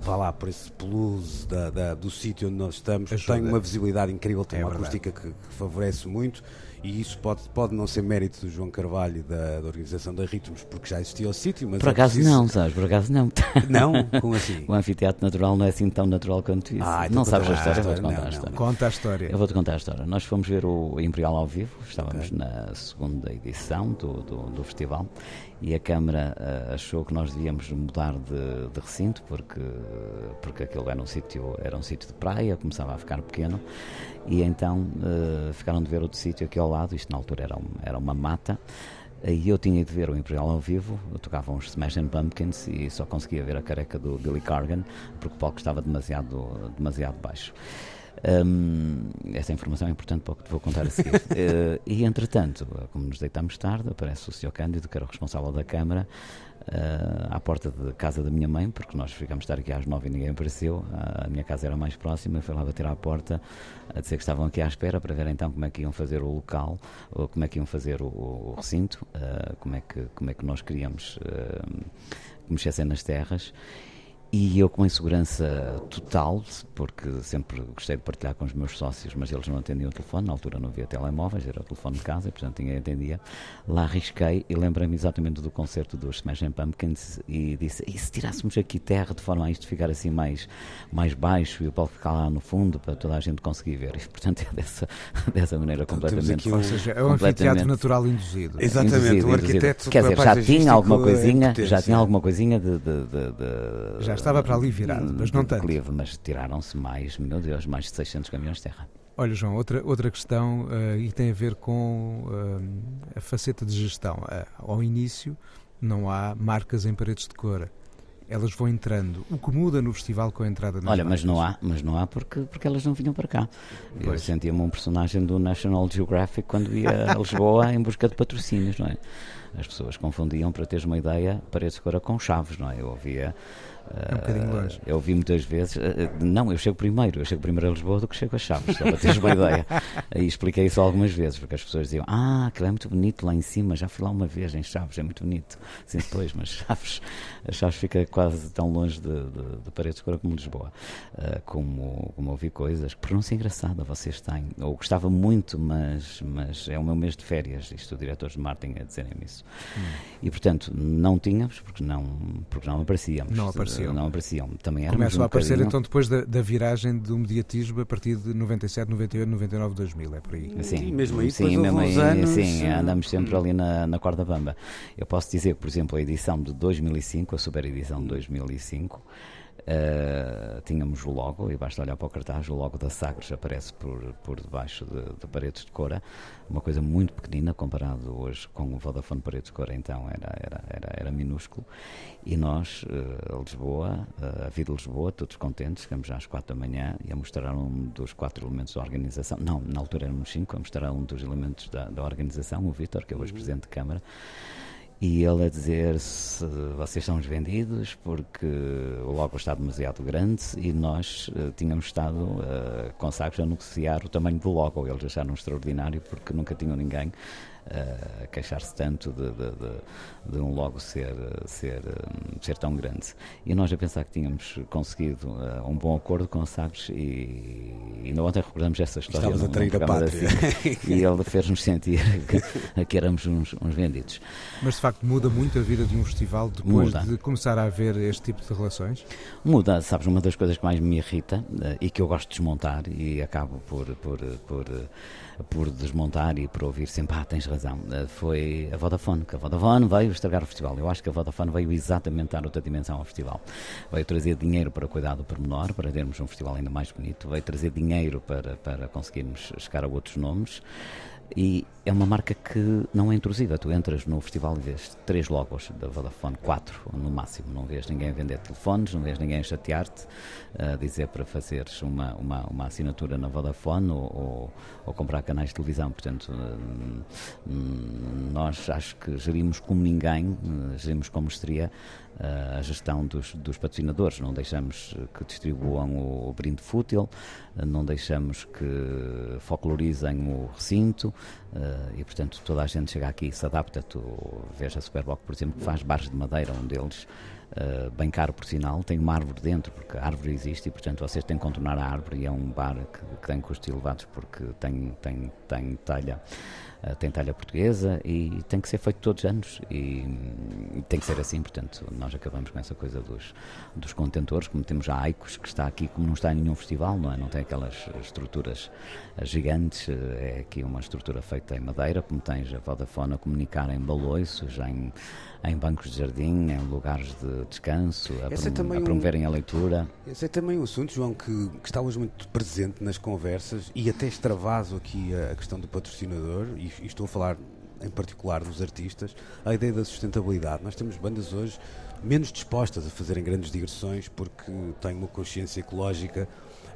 vá lá, por esse plus da, da, do sítio onde nós estamos, Ajuda. tem uma visibilidade incrível, tem é uma verdade. acústica que, que favorece muito e isso pode, pode não ser mérito do João Carvalho da, da organização da Ritmos, porque já existia o sítio, mas. Por é acaso preciso... não, sabes? Por acaso não. Não? Como assim? o anfiteatro natural não é assim tão natural quanto isso. Ah, então não sabes a história? Vou-te contar não, a história. Conta a história. Eu vou-te contar a história. Nós fomos ver o Imperial ao vivo, estávamos okay. na segunda edição do, do, do festival e a Câmara uh, achou que nós devíamos mudar de, de, recinto porque, porque aquele era um sítio era um sítio de praia, começava a ficar pequeno. E então uh, ficaram de ver outro sítio aqui ao lado, isto na altura era, um, era uma mata. E eu tinha de ver o Imperial ao vivo, eu tocava uns Smashing Pumpkins e só conseguia ver a careca do Billy Corgan porque o palco estava demasiado, demasiado baixo. Um, essa informação é importante para o que te vou contar a seguir. uh, e entretanto, como nos deitamos tarde, aparece o Sr. Cândido, que era o responsável da Câmara, uh, à porta da casa da minha mãe, porque nós ficamos estar aqui às nove e ninguém apareceu. Uh, a minha casa era mais próxima, foi lá bater à porta a dizer que estavam aqui à espera para ver então como é que iam fazer o local, ou como é que iam fazer o, o recinto, como, é que, como é que nós queríamos que mexessem nas terras. E eu com insegurança total, porque sempre gostei de partilhar com os meus sócios, mas eles não atendiam o telefone, na altura não havia telemóveis, era o telefone de casa, e portanto ninguém atendia. Lá arrisquei e lembrei-me exatamente do concerto dos Smashing Pumpkins e disse, e se tirássemos aqui terra de forma a isto ficar assim mais, mais baixo e o palco ficar lá no fundo para toda a gente conseguir ver. E portanto é dessa, dessa maneira então, completamente... Ou seja, é um anfiteatro natural induzido. Exatamente, induzido, o arquiteto... Quer dizer, já tinha alguma coisinha, já tinha alguma coisinha de... de, de, de já estava para ali virado, mas não tanto. Declive, mas tiraram-se mais, meu Deus, mais de 600 caminhões de terra. Olha, João, outra, outra questão uh, e tem a ver com uh, a faceta de gestão. Uh, ao início, não há marcas em paredes de cor. Elas vão entrando. O que muda no festival com a entrada Olha, marcas? mas não há, mas não há porque, porque elas não vinham para cá. Pois. Eu sentia-me um personagem do National Geographic quando ia a Lisboa em busca de patrocínios, não é? As pessoas confundiam, para teres uma ideia, paredes de cor com chaves, não é? Eu ouvia é um bocadinho longe. Eu vi muitas vezes. Eh, eh, não, eu chego primeiro. Eu chego primeiro a Lisboa do que chego a Chaves, só para teres uma ideia. E expliquei isso algumas vezes, porque as pessoas diziam: Ah, aquilo é muito bonito lá em cima. Já fui lá uma vez em Chaves, é muito bonito. Sim, depois, mas Chaves, Chaves fica quase tão longe de, de, de Paredes de Cora como Lisboa. Uh, como, como ouvi coisas. Pronúncia engraçada vocês têm. Eu gostava muito, mas, mas é o meu mês de férias. Isto, diretores de marketing a dizerem-me isso. Hum. E portanto, não tínhamos, porque não, porque não aparecíamos. Não aparecíamos apareciam. Não apareciam. Também Começam um a aparecer bocadinho... então depois da, da, viragem do mediatismo a partir de 97, 98, 99, 2000, é por aí. Sim, e mesmo aí, sim, mesmo aí, anos, sim, andamos sempre ali na, na corda bamba. Eu posso dizer que, por exemplo, a edição de 2005, a super edição de 2005, Uh, tínhamos o logo, e basta olhar para o cartaz, o logo da Sagres aparece por, por debaixo de, de paredes de cora, uma coisa muito pequenina comparado hoje com o Vodafone paredes de cora, então era, era, era, era minúsculo. E nós, uh, a Lisboa, uh, a vida de Lisboa, todos contentes, chegamos já às quatro da manhã e a mostrar um dos quatro elementos da organização. Não, na altura éramos cinco, a mostrar um dos elementos da, da organização, o Vítor, que é hoje uhum. Presidente de Câmara e ele a dizer se vocês são os vendidos porque o logo está demasiado grande e nós uh, tínhamos estado uh, com sacos a negociar o tamanho do logo. Eles acharam extraordinário porque nunca tinham ninguém a queixar-se tanto de, de, de, de, um logo ser, ser, ser tão grande. E nós a pensar que tínhamos conseguido uh, um bom acordo com o Sagres e, não ontem recordamos essa história. Estavas a trair a pátria. Assim, e ele fez-nos sentir que, que éramos uns, uns, vendidos. Mas de facto muda muito a vida de um festival depois muda. de começar a haver este tipo de relações? Muda, sabes, uma das coisas que mais me irrita uh, e que eu gosto de desmontar e acabo por, por, por, por desmontar e por ouvir sempre, ah, tens razão razão, eh, foi a Vodafone, que a Vodafone veio estragar o festival. Eu acho que a Vodafone veio exatamente dar outra dimensão ao festival. Veio trazer dinheiro para cuidar do pormenor, para termos um festival ainda mais bonito, veio trazer dinheiro para, para conseguirmos chegar a outros nomes. E é uma marca que não é intrusiva. Tu entras no festival e vês três logos da Vodafone, quatro no máximo. Não vês ninguém vender telefones, não vês ninguém chatear-te, a dizer para fazeres uma, uma, uma assinatura na Vodafone ou, ou, ou, comprar canais de televisão. Portanto, hum, nós acho que gerimos como ninguém, eh, gerimos como seria a gestão dos, dos, patrocinadores. Não deixamos que distribuam o, o brinde fútil, não deixamos que folclorizem o recinto uh, e, portanto, toda a gente chega aqui e se adapta. Tu vês a Superboc, por exemplo, que faz bares de madeira, um deles. Uh, bem caro por sinal, tem uma árvore dentro, porque a árvore existe e, portanto, vocês têm que contornar a árvore e é um bar que, que tem custos elevados porque tem, tem, tem telha tem talha portuguesa e tem que ser feito todos os anos e, e, tem que ser assim, portanto nós acabamos com essa coisa dos, dos contentores, como temos a Aicos que está aqui como não está em nenhum festival, não é? Não tem aquelas estruturas gigantes, é aqui uma estrutura feita em madeira, como tens a Vodafone a comunicar em baloiços, em, em bancos de jardim, em lugares de descanso, a, prom é a promoverem um, a leitura. Esse é também um assunto, João, que, que está hoje muito presente nas conversas e até extravaso aqui a, a questão do patrocinador e e, estou a falar em particular dos artistas, a ideia da sustentabilidade. Nós temos bandas hoje menos dispostas a fazerem grandes digressões porque têm uma consciência ecológica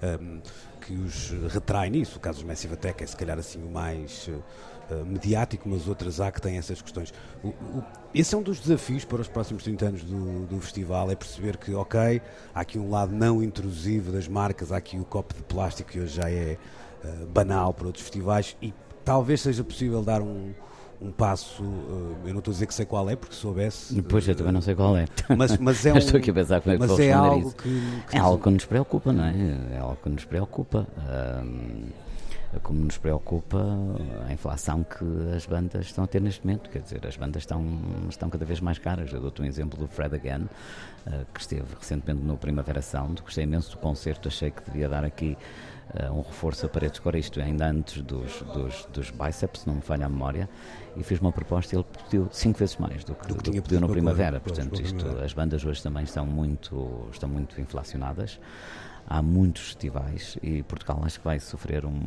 um, que os retrai nisso. O caso dos Massive Attack é se calhar assim o mais uh, mediático, mas outras há que têm essas questões. O, o, esse é um dos desafios para os próximos 30 anos do, do, festival, é perceber que, ok, há aqui um lado não intrusivo das marcas, há aqui o copo de plástico que hoje já é uh, banal para outros festivais e talvez seja possível dar um, um passo, uh, eu não estou a dizer que sei qual é, porque soubesse. Depois eu também não sei qual é. Mas, mas é um, Estou aqui a pensar como é que mas é algo isso. Que, que, É algo que nos preocupa, não é? É algo que nos preocupa. Como nos preocupa a inflação que as bandas estão a ter neste momento. Quer dizer, as bandas estão, estão cada vez mais caras. Eu dou-te um exemplo do Fred Again, que esteve recentemente no Primavera Sound. Gostei imenso do concerto, achei que devia dar aqui uh, um reforço a paredes. Cor, isto ainda antes dos, dos, dos biceps, não me falha a memória, e fiz uma proposta e ele pediu cinco vezes mais do que, do que, do que pediu no Primavera. Portanto, isto, as bandas hoje também estão muito, estão muito inflacionadas há muitos festivais e Portugal acho que vai sofrer um,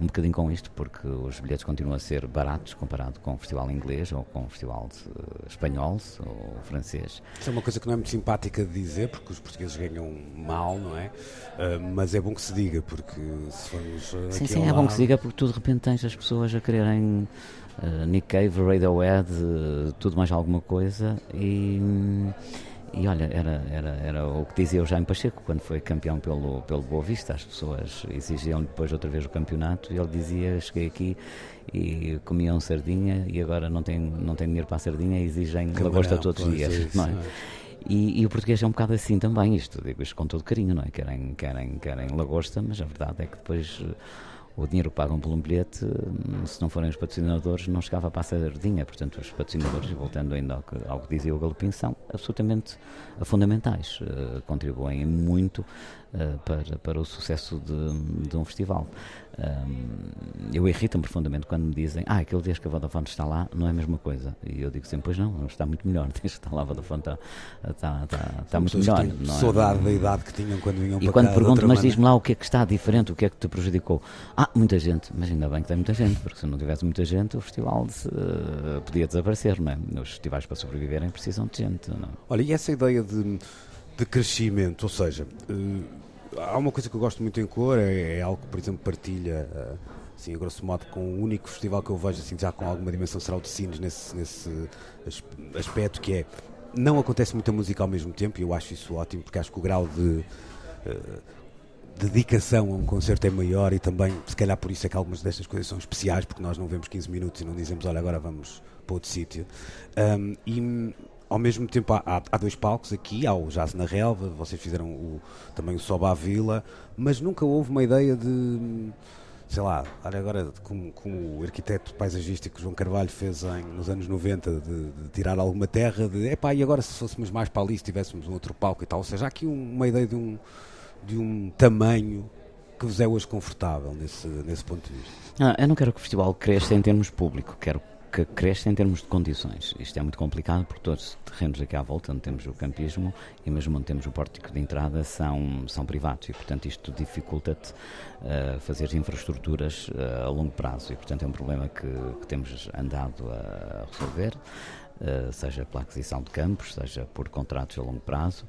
um bocadinho com isto, porque os bilhetes continuam a ser baratos comparado com o festival inglês ou com o festival de, espanhol ou francês. Isso é uma coisa que não é muito simpática de dizer, porque os portugueses ganham mal, não é? Uh, mas é bom que se diga, porque se formos. Sim, sim, é bom que se diga, porque tu de repente tens as pessoas a quererem. Uh, Nick Cave, Radiohead, uh, tudo mais alguma coisa e e olha, era, era, era o que dizia o Jaime Pacheco quando foi campeão pelo, pelo Boa Vista. As pessoas exigiam depois outra vez o campeonato e ele dizia: Cheguei aqui e comiam sardinha e agora não tem, não tem dinheiro para a sardinha e exigem Camarão, lagosta todos os dias. Isso, não é? é? E, e, o português é um bocado assim também, isto digo isto com todo carinho, não é? Querem, querem, querem lagosta, mas a verdade é que depois o dinheiro pagam por um bilhete, hum, se não forem os patrocinadores, não chegava a sardinha. Portanto, os patrocinadores, voltando ainda ao que, ao que dizia o Galopim, são absolutamente fundamentais. Uh, contribuem muito uh, para, para o sucesso de, de um festival. Um, eu irrito-me profundamente quando me dizem ah, aquele dia que a Vodafone está lá não é a mesma coisa. E eu digo sempre, pois não, está muito melhor. Desde que está lá a Vodafone está, está, está, está muito melhor. Não é? Saudade da idade que tinham quando vinham e para quando cá, pergunto, mas diz-me lá o que é que está diferente, o que é que te prejudicou? Ah, muita gente, mas ainda bem que tem muita gente, porque se não tivesse muita gente o festival uh, podia desaparecer, não é? Os festivais para sobreviverem precisam de gente. Não? É? Olha, e essa ideia de, de crescimento, ou seja, uh, há uma coisa que eu gosto muito em cor, é, é algo que, por exemplo, partilha. Uh, assim, a grosso modo, com o único festival que eu vejo assim, já com alguma dimensão será o de Sines nesse, nesse aspecto que é não acontece muita música ao mesmo tempo e eu acho isso ótimo porque acho que o grau de uh, dedicação a um concerto é maior e também se calhar por isso é que algumas destas coisas são especiais porque nós não vemos 15 minutos e não dizemos olha agora vamos para outro sítio um, ao mesmo tempo há, há, dois palcos aqui, há o Jazz na Relva, vocês fizeram o, também o Soba à Vila, mas nunca houve uma ideia de sei lá, agora como, como o arquiteto paisagístico João Carvalho fez em, nos anos 90 de, de tirar alguma terra, de epá, e agora se fôssemos mais para ali, se tivéssemos um outro palco e tal, ou seja, há aqui um, uma ideia de um, de um tamanho que vos é hoje confortável nesse, nesse ponto de vista? Ah, eu não quero que o festival cresça em termos público, quero que cresce em termos de condições. Isto é muito complicado porque todos os terrenos aqui à volta, onde temos o campismo e mesmo onde temos o pórtico de entrada, são, são privados e, portanto, isto dificulta-te uh, fazer infraestruturas uh, a longo prazo e, portanto, é um problema que, que temos andado a resolver, uh, seja pela aquisição de campos, seja por contratos a longo prazo.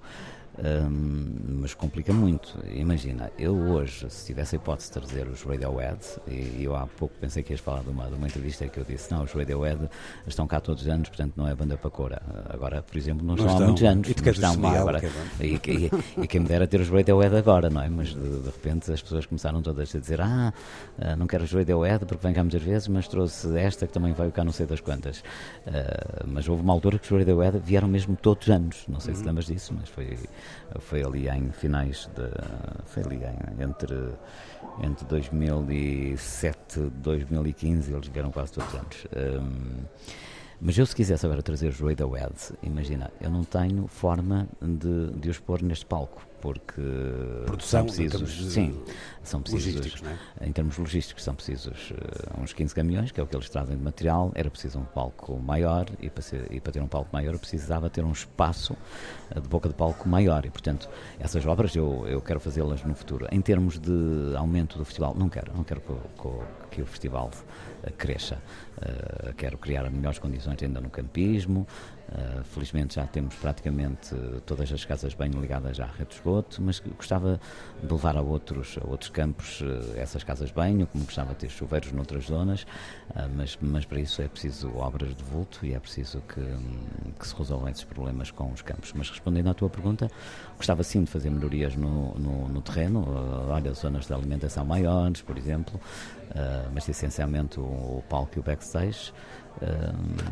Um, mas complica muito. Imagina, eu hoje, se tivesse a hipótese de trazer os Radiohead, e eu há pouco pensei que ias falar de uma, de uma entrevista que eu disse: não, os Radiohead estão cá todos os anos, portanto não é banda para cora. Agora, por exemplo, não, não estão, há muitos anos. E, estão, e, agora, é e, e, e, quem me dera ter os Radiohead agora, não é? Mas de, de, repente as pessoas começaram todas a dizer: ah, ah, não quero os Radiohead porque vem cá muitas vezes, mas trouxe esta que também veio cá não sei das quantas. Uh, mas houve uma altura que os Radiohead vieram mesmo todos os anos. Não sei uhum. se lembras disso, mas foi foi ali em finais de. Foi ali em, entre, entre 2007 e 2015, eles vieram quase todos os anos. Um, mas eu, se quisesse agora trazer o Radiohead, imagina, eu não tenho forma de, de os pôr neste palco porque Produção, são precisos, sim, são precisos, é? em termos logísticos são precisos uh, uns 15 caminhões, que é o que eles trazem de material, era preciso um palco maior e para, ser, e para ter um palco maior precisava ter um espaço uh, de boca de palco maior e portanto essas obras eu, eu quero fazê-las no futuro. Em termos de aumento do festival, não quero, não quero que, que, que o festival uh, cresça. Quero criar melhores condições ainda no campismo, Uh, felizmente já temos praticamente todas as casas bem ligadas à rede de esgoto, mas gostava de levar a outros, a outros campos uh, essas casas de banho, como gostava de ter chuveiros noutras zonas, uh, mas, mas para isso é preciso obras de vulto e é preciso que, que, se resolvam esses problemas com os campos. Mas respondendo à tua pergunta, gostava sim de fazer melhorias no, no, no terreno, olha, zonas de alimentação maiores, por exemplo, mas essencialmente o, o palco e o backstage.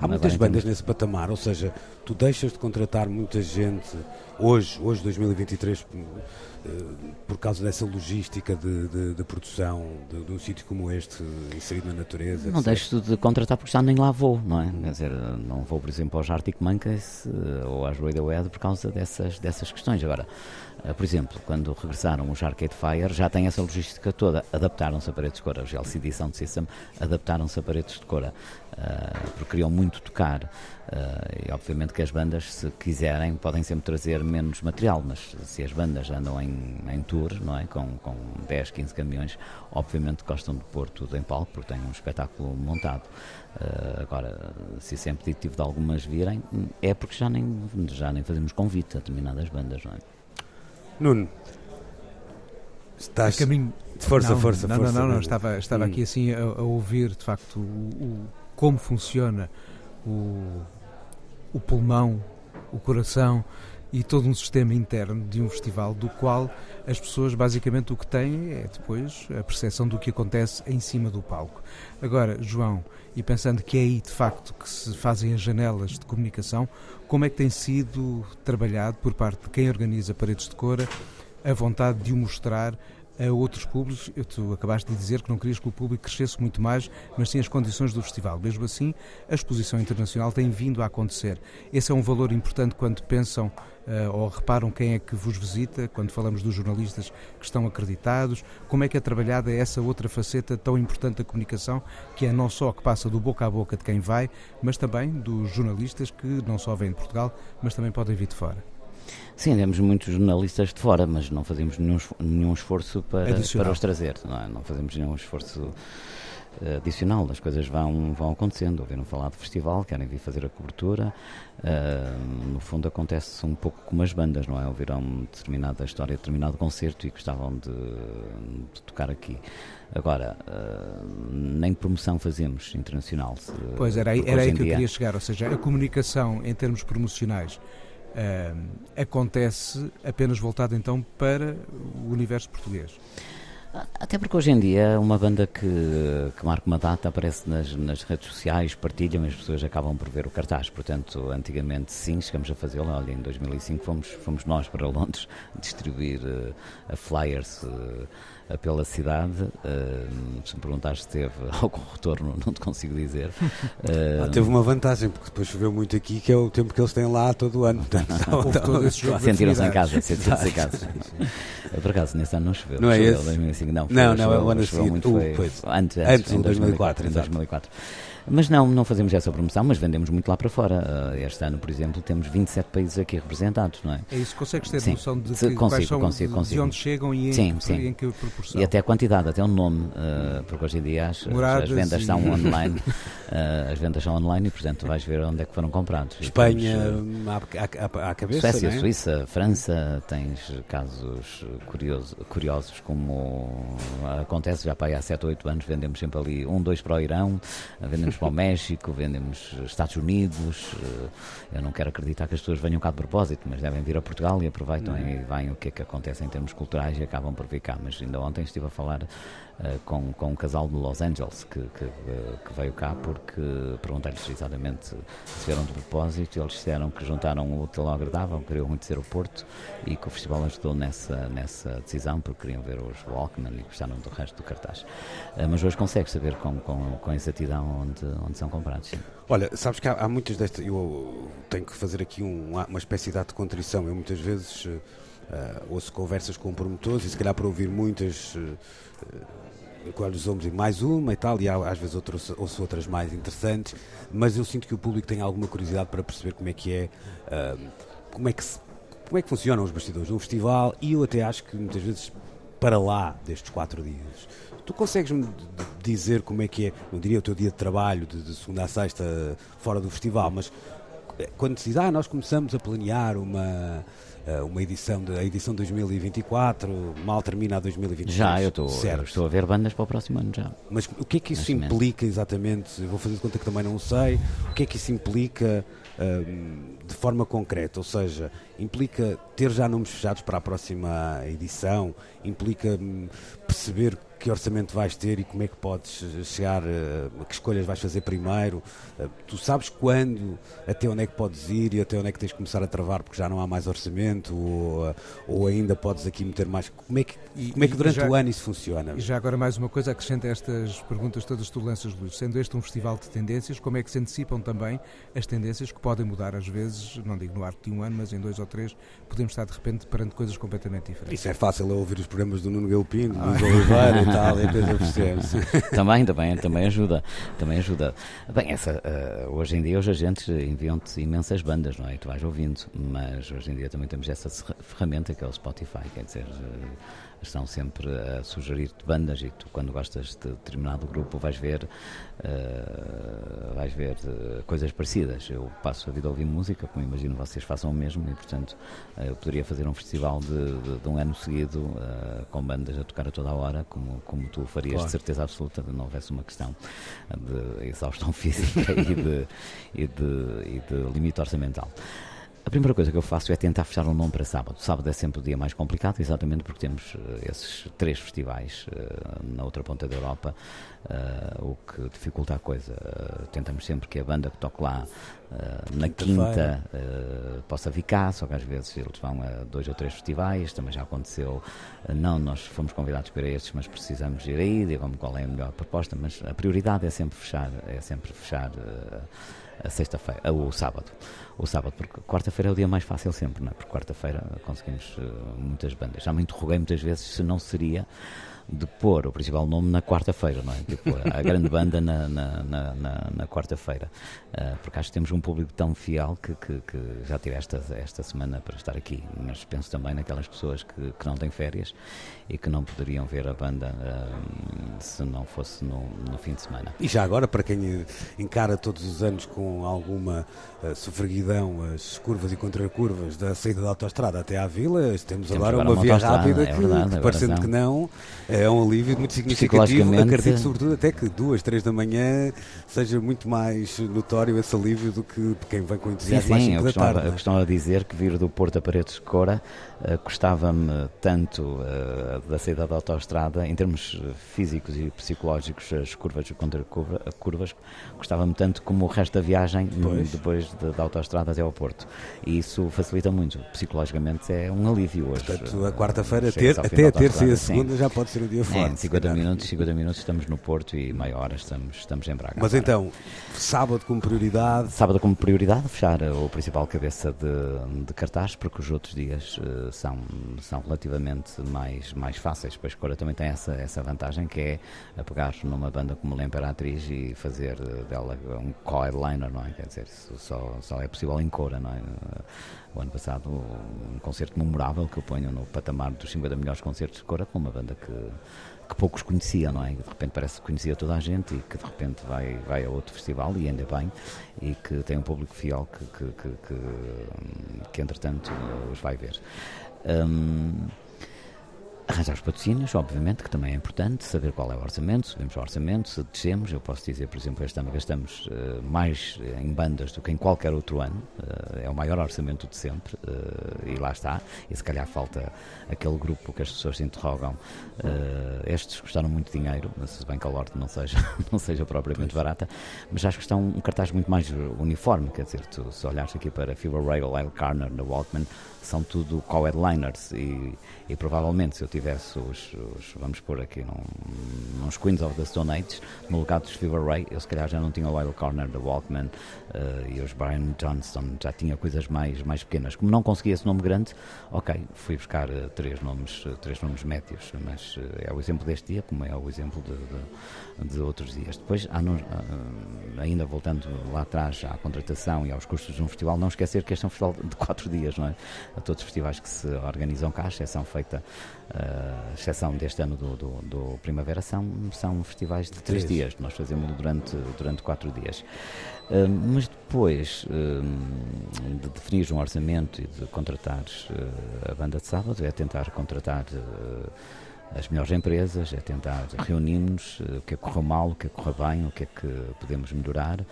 Há muitas bandas nesse patamar, ou seja, tu deixas de contratar muita gente hoje, hoje 2023, eh, por causa dessa logística de, de, de produção de, de, um sítio como este, inserido na natureza. Não etc. deixo de contratar porque já nem lá vou, não é? Quer dizer, não vou, por exemplo, aos Arctic Monkeys eh, ou às Radiohead por causa dessas, dessas questões. Agora, eh, por exemplo, quando regressaram os Arcade Fire, já tem essa logística toda. Adaptaram-se a paredes de cora. Os LCD Sound System adaptaram-se a paredes de cora. Uh, porque queriam muito tocar. Uh, e obviamente que as bandas, se quiserem, podem sempre trazer menos material, mas se as bandas andam em, em tour, não é? Com, com 10, 15 caminhões, obviamente gostam de pôr tudo em palco, porque têm um espetáculo montado. Uh, agora, se sempre é tive de algumas virem, é porque já nem, já nem fazemos convite a determinadas bandas, não é? Nuno, estás. A caminho... Força, não, força, não, força. Não, não, não, estava, estava hum. aqui assim a, a, ouvir de facto o, o, como funciona o, o pulmão, o coração e todo um sistema interno de um festival do qual as pessoas basicamente o que têm é depois a percepção do que acontece em cima do palco. Agora, João, e pensando que é aí de facto que se fazem as janelas de comunicação, como é que tem sido trabalhado por parte de quem organiza Paredes de Cora a vontade de o mostrar a outros públicos. Tu acabaste de dizer que não querias que o público crescesse muito mais, mas sim as condições do festival. Mesmo assim, a exposição internacional tem vindo a acontecer. Esse é um valor importante quando pensam uh, ou reparam quem é que vos visita, quando falamos dos jornalistas que estão acreditados. Como é que é trabalhada essa outra faceta tão importante da comunicação, que é não só que passa do boca a boca de quem vai, mas também dos jornalistas que não só vêm de Portugal, mas também podem vir de fora? Sim, temos muitos jornalistas de fora, mas não fazemos nenhum, nenhum esforço para, para os trazer. Não, é? não fazemos nenhum esforço eh, adicional, as coisas vão, vão acontecendo. Ouviram falar do festival, querem vir fazer a cobertura. Uh, no fundo, acontece um pouco como as bandas, não é? Ouviram determinada história, determinado concerto e gostavam de, de tocar aqui. Agora, uh, nem promoção fazemos internacional. Pois era aí, era aí que dia... eu queria chegar, ou seja, a comunicação em termos promocionais acontece apenas voltada então para o universo português. Até porque hoje em dia uma banda que, que marca uma data aparece nas, nas redes sociais, partilham, as pessoas acabam por ver o cartaz. Portanto, antigamente sim, chegamos a fazê-lo. Olha, em 2005 fomos, fomos nós para Londres distribuir uh, a flyers uh, pela cidade. Uh, se me perguntares se teve algum retorno, não te consigo dizer. Uh, ah, teve uma vantagem, porque depois choveu muito aqui, que é o tempo que eles têm lá todo o ano. Sentiram-se em casa, sentiram-se em casa. Por acaso, nesse ano não choveu. Não é choveu, esse? 2005, não, não, não, é o ano seguinte. Antes, antes, antes, em 2004. 2004, em 2004. Mas não, não fazemos essa promoção, mas vendemos muito lá para fora. Uh, este ano, por exemplo, temos 27 países aqui representados, não é? É isso, consegues ter sim. noção de, que, consigo, são, consigo, consigo. de onde chegam e sim, em, que, sim. em que proporção? E até a quantidade, até o nome, uh, porque hoje em dia as, as vendas e... são online, uh, as vendas são online e, portanto, vais ver onde é que foram comprados. Espanha, temos, à, à, à, cabeça, Suécia, é? Suíça, França, tens casos curioso, curiosos como acontece já para aí há 7 ou 8 anos, vendemos sempre ali um, dois para o Irão, vendemos para o México, vendemos Estados Unidos. Eh, eu não quero acreditar que as pessoas venham cá de propósito, mas devem vir a Portugal e aproveitam e veem o que é que acontece em termos culturais e acabam por vir cá. Mas ainda ontem estive a falar com, com um casal de Los Angeles que, que, uh, que veio cá porque perguntei-lhes exatamente se vieram de propósito. Eles disseram que juntaram o ao agradável, queriam muito ser o Porto e que o festival ajudou nessa, nessa decisão porque queriam ver os Walkman e gostaram do resto do cartaz. Uh, mas hoje consegue saber com, com, com exatidão onde, onde são comprados. Olha, sabes que há, há muitas destas. Eu tenho que fazer aqui um, uma espécie de de contrição. Eu muitas vezes uh, ouço conversas com promotores e se calhar para ouvir muitas. Uh, enquanto os ombros e mais uma e tal, e há, às vezes outras, ouço outras mais interessantes, mas eu sinto que o público tem alguma curiosidade para perceber como é que é, uh, como é que se, como é que funcionam os bastidores de um festival e eu até acho que muitas vezes para lá destes quatro dias Tu consegues-me dizer como é que é, não diria o teu dia de trabalho, de, de segunda a sexta, fora do festival, mas eh, quando se diz, ah, nós começamos a planear uma, eh, uma edição, de, a edição 2024, mal termina a 2023. Já, eu estou, estou a ver bandas para o próximo ano já. Mas o que é que isso implica exatamente? Eu vou fazer de conta que também não sei. O que é que isso implica um, de forma concreta? Ou seja, implica ter já números fechados para a próxima edição? Implica hum, perceber que orçamento vais ter e como é que podes chegar, eh, que escolhas vais fazer primeiro. Eh, tu sabes quando, até onde é que podes ir e até onde é que tens de começar a travar porque já não há mais orçamento ou, eh, ou ainda podes aqui meter mais. Como é que, como é que durante já, o ano isso funciona? E já agora mais uma coisa, acrescenta estas perguntas todas que tu lanças, Luís. Sendo este um festival de tendências, como é que se antecipam também as tendências que podem mudar às vezes, não digo no arco de um ano, mas em dois ou três, podemos estar de repente perante coisas completamente diferentes. Isso é fácil a ouvir os programas do Nuno Galpino, do ah. Luís Oliveira e também, também, também ajuda. Também ajuda. Bem, essa, uh, hoje em dia os agentes enviam-te imensas bandas, não é? Tu vais ouvindo, mas hoje em dia também temos essa ferramenta que é o Spotify, quer dizer. Estão sempre a sugerir-te bandas e tu quando gostas de determinado grupo vais ver uh, vais ver uh, coisas parecidas eu passo a vida a ouvir música como imagino vocês façam o mesmo e portanto uh, eu poderia fazer um festival de, de, de um ano seguido com bandas a tocar a toda a hora como, como tu farias claro. de certeza absoluta de não houvesse uma questão de exaustão física e de, e de, e de limite orçamental a primeira coisa que eu faço é tentar fechar um nome para sábado. Sábado é sempre o dia mais complicado, exatamente porque temos uh, esses três festivais uh, na outra ponta da Europa, uh, o que dificulta a coisa. tentamos sempre que a banda que toque lá na quinta possa vir cá, só que às vezes eles vão a dois ou três festivais, também já aconteceu. Não, nós fomos convidados para estes, mas precisamos ir aí, digam-me qual é a melhor proposta, mas a prioridade é sempre fechar, é sempre fechar a sexta-feira, o sábado. O sábado, porque quarta-feira é o dia mais fácil sempre, não é? Porque quarta-feira conseguimos muitas bandas. Já me interroguei muitas vezes se não seria de pôr o principal nome na quarta-feira, não é? Tipo, a grande banda na, na, na, na, quarta-feira. Uh, porque acho que temos um público tão fiel que, que, que, já tive esta, esta semana para estar aqui. Mas penso também naquelas pessoas que, que não têm férias e que não poderiam ver a banda uh, se não fosse no, no, fim de semana. E já agora, para quem encara todos os anos com alguma uh, sofreguidão as curvas e contracurvas da saída da autostrada até à vila, temos, temos agora uma, uma via rápida é verdade, que, é parecendo que não, é um alívio muito significativo. Acredito, sobretudo, até que duas, três da manhã seja muito mais notório esse alívio do que quem vem com entusiasmo sim, sim, eu costumo, tarde, eu costumo a dizer que vir do Porto a Paredes de Cora custava-me tanto uh, da saída da autostrada, em termos físicos e psicológicos, as curvas contra curva, curvas, custava-me tanto como o resto da viagem pois. depois de, da autostrada até ao Porto. E isso facilita muito. Psicologicamente é um alívio hoje. Portanto, a quarta-feira, ter, até a terça e a segunda sim. já pode ser um dia forte. É, 50 minutos, 50 minutos estamos no Porto e meia hora estamos, estamos em Braga. Mas então, sábado como prioridade? Sábado como prioridade, fechar o principal cabeça de, de cartaz, porque os outros dias são, são relativamente mais, mais fáceis. Pois Cora também tem essa, essa vantagem que é a pegar numa banda como a Imperatriz e fazer dela um co-headliner, não é? Quer dizer, isso só, só é possível em Cora, não é? O ano passado, um concerto memorável que eu ponho no patamar dos 50 melhores concertos de Cora com uma banda que que poucos conheciam, não é? De repente parece que conhecia toda a gente e que de repente vai, vai a outro festival e ainda bem, e que tem um público fiel que, que, que, que, que entretanto os vai ver. Um, Arranjar os patrocínios, obviamente, que também é importante, saber qual é o orçamento, subimos o orçamento, se descemos, eu posso dizer, por exemplo, este ano gastamos uh, mais em bandas do que em qualquer outro ano, uh, é o maior orçamento de sempre, uh, e lá está, e se calhar falta aquele grupo que as pessoas se interrogam, estes custaram muito dinheiro, se bem que a Lorde não seja, não seja propriamente pois. barata, mas acho que está um, um, cartaz muito mais uniforme, quer dizer, tu, se olhares aqui para Fever Rail, Lyle Carner, The Walkman, são tudo co-headliners e, e, provavelmente se eu tivesse os, os vamos pôr aqui num, uns Queens of the Stone Age no lugar dos Fever Ray, eu se calhar já não tinha o Wild Corner da Walkman uh, e os Brian Johnston, já tinha coisas mais, mais pequenas. Como não conseguia esse nome grande, ok, fui buscar uh, três, nomes, uh, três nomes médios, mas é o exemplo deste dia, como é o exemplo de, de, de outros dias. Depois, há no, ainda voltando lá atrás à contratação e aos custos de um festival, não esquecer que este é um festival de quatro dias, não é? A todos os festivais que se organizam cá, exceção feita, uh, exceção deste ano do, do, do, Primavera, são, são festivais de três, três dias. Nós fazemos durante, durante quatro dias. Uh, mas depois uh, de definir um orçamento e de contratar a banda de sábado, é tentar contratar as melhores empresas, é tentar reunir-nos, o que é que correu mal, o que é que correu bem, o que é que podemos melhorar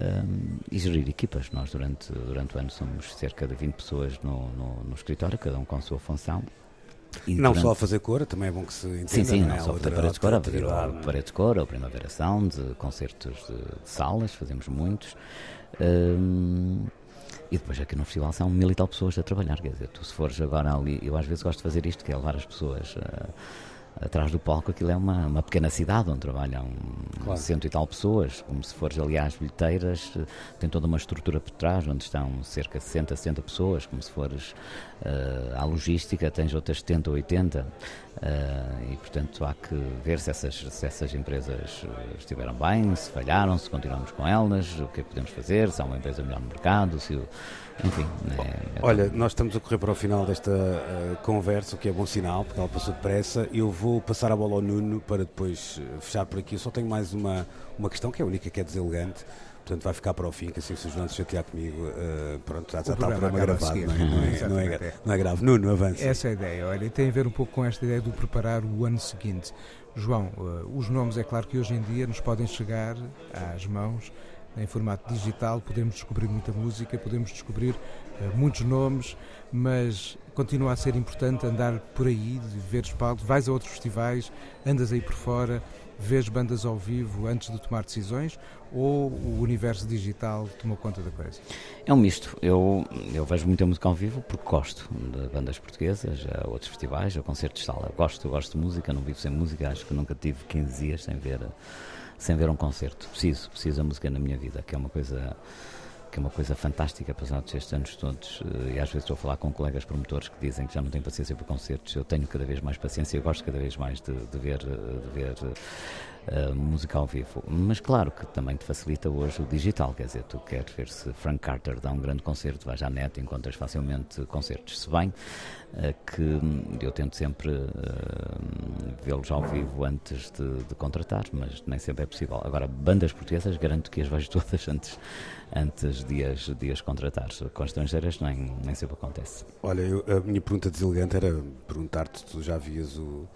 um, e gerir equipas. Nós, durante, durante o ano, somos cerca de 20 pessoas no, no, no escritório, cada um com a sua função. E não durante... só a fazer cor, também é bom que se entenda. Sim, sim, não, não é? só fazer paredes de cor, a fazer o paredes de cor, a Primavera Sound, concertos de, de, salas, fazemos muitos. Um, e depois aqui no festival são mil e tal pessoas a trabalhar, quer dizer, tu se fores agora ali, eu às vezes gosto de fazer isto, que é levar as pessoas... Uh, atrás do palco aquilo é uma, uma pequena cidade onde trabalham claro. cento e tal pessoas, como se fores ali às bilheteiras, tem toda uma estrutura por trás, onde estão cerca de 60, 70 pessoas, como se fores uh, à logística, tens outras 70 ou 80. Uh, e portanto há que ver se essas, se essas empresas estiveram bem, se falharam, se continuamos com elas, o que é que podemos fazer, se há uma empresa melhor no mercado, se o, enfim. É, é Olha, nós estamos a correr para o final desta uh, conversa, o que é bom sinal, porque ela passou depressa. Eu vou passar a bola ao Nuno para depois fechar por aqui. Eu só tenho mais uma, uma questão que é única, que é deselegante portanto vai ficar para o fim, que assim se o João se chatear comigo, uh, pronto, já, já está o programa gravado, não é, não, é, não, é, não é grave. Nuno, avança. Essa é a ideia, olha, tem a ver um pouco com esta ideia de preparar o ano seguinte. João, uh, os nomes, é claro que hoje em dia nos podem chegar às mãos em formato digital, podemos descobrir muita música, podemos descobrir uh, muitos nomes, mas continua a ser importante andar por aí, ver os palcos, vais a outros festivais, andas aí por fora, vês bandas ao vivo antes de tomar decisões ou o universo digital tomou conta da coisa? É um misto. Eu, eu vejo muita música ao vivo porque gosto de bandas portuguesas, a outros festivais, a concertos de sala. Gosto, gosto de música, não vivo sem música, acho que nunca tive 15 dias sem ver, sem ver um concerto. Preciso, preciso da música na minha vida, que é uma coisa que é uma coisa fantástica, passados estes anos todos, eh, e às vezes estou a falar com colegas promotores que dizem que já não têm paciência para concertos, eu tenho cada vez mais paciência, eu gosto cada vez mais de, de ver, eh, de ver uh, música ao vivo. Mas claro que também te facilita hoje o digital, quer dizer, tu queres ver se Frank Carter dá um grande concerto, vais à net encontras facilmente concertos. Se bem uh, que eu tento sempre uh, vê-los ao vivo antes de, de, contratar, mas nem sempre é possível. Agora, bandas portuguesas, garanto que as vejo todas antes, antes de as, de as contratar. Com estrangeiras nem, nem sempre acontece. Olha, eu, a minha pergunta deselegante era perguntar-te tu já vias o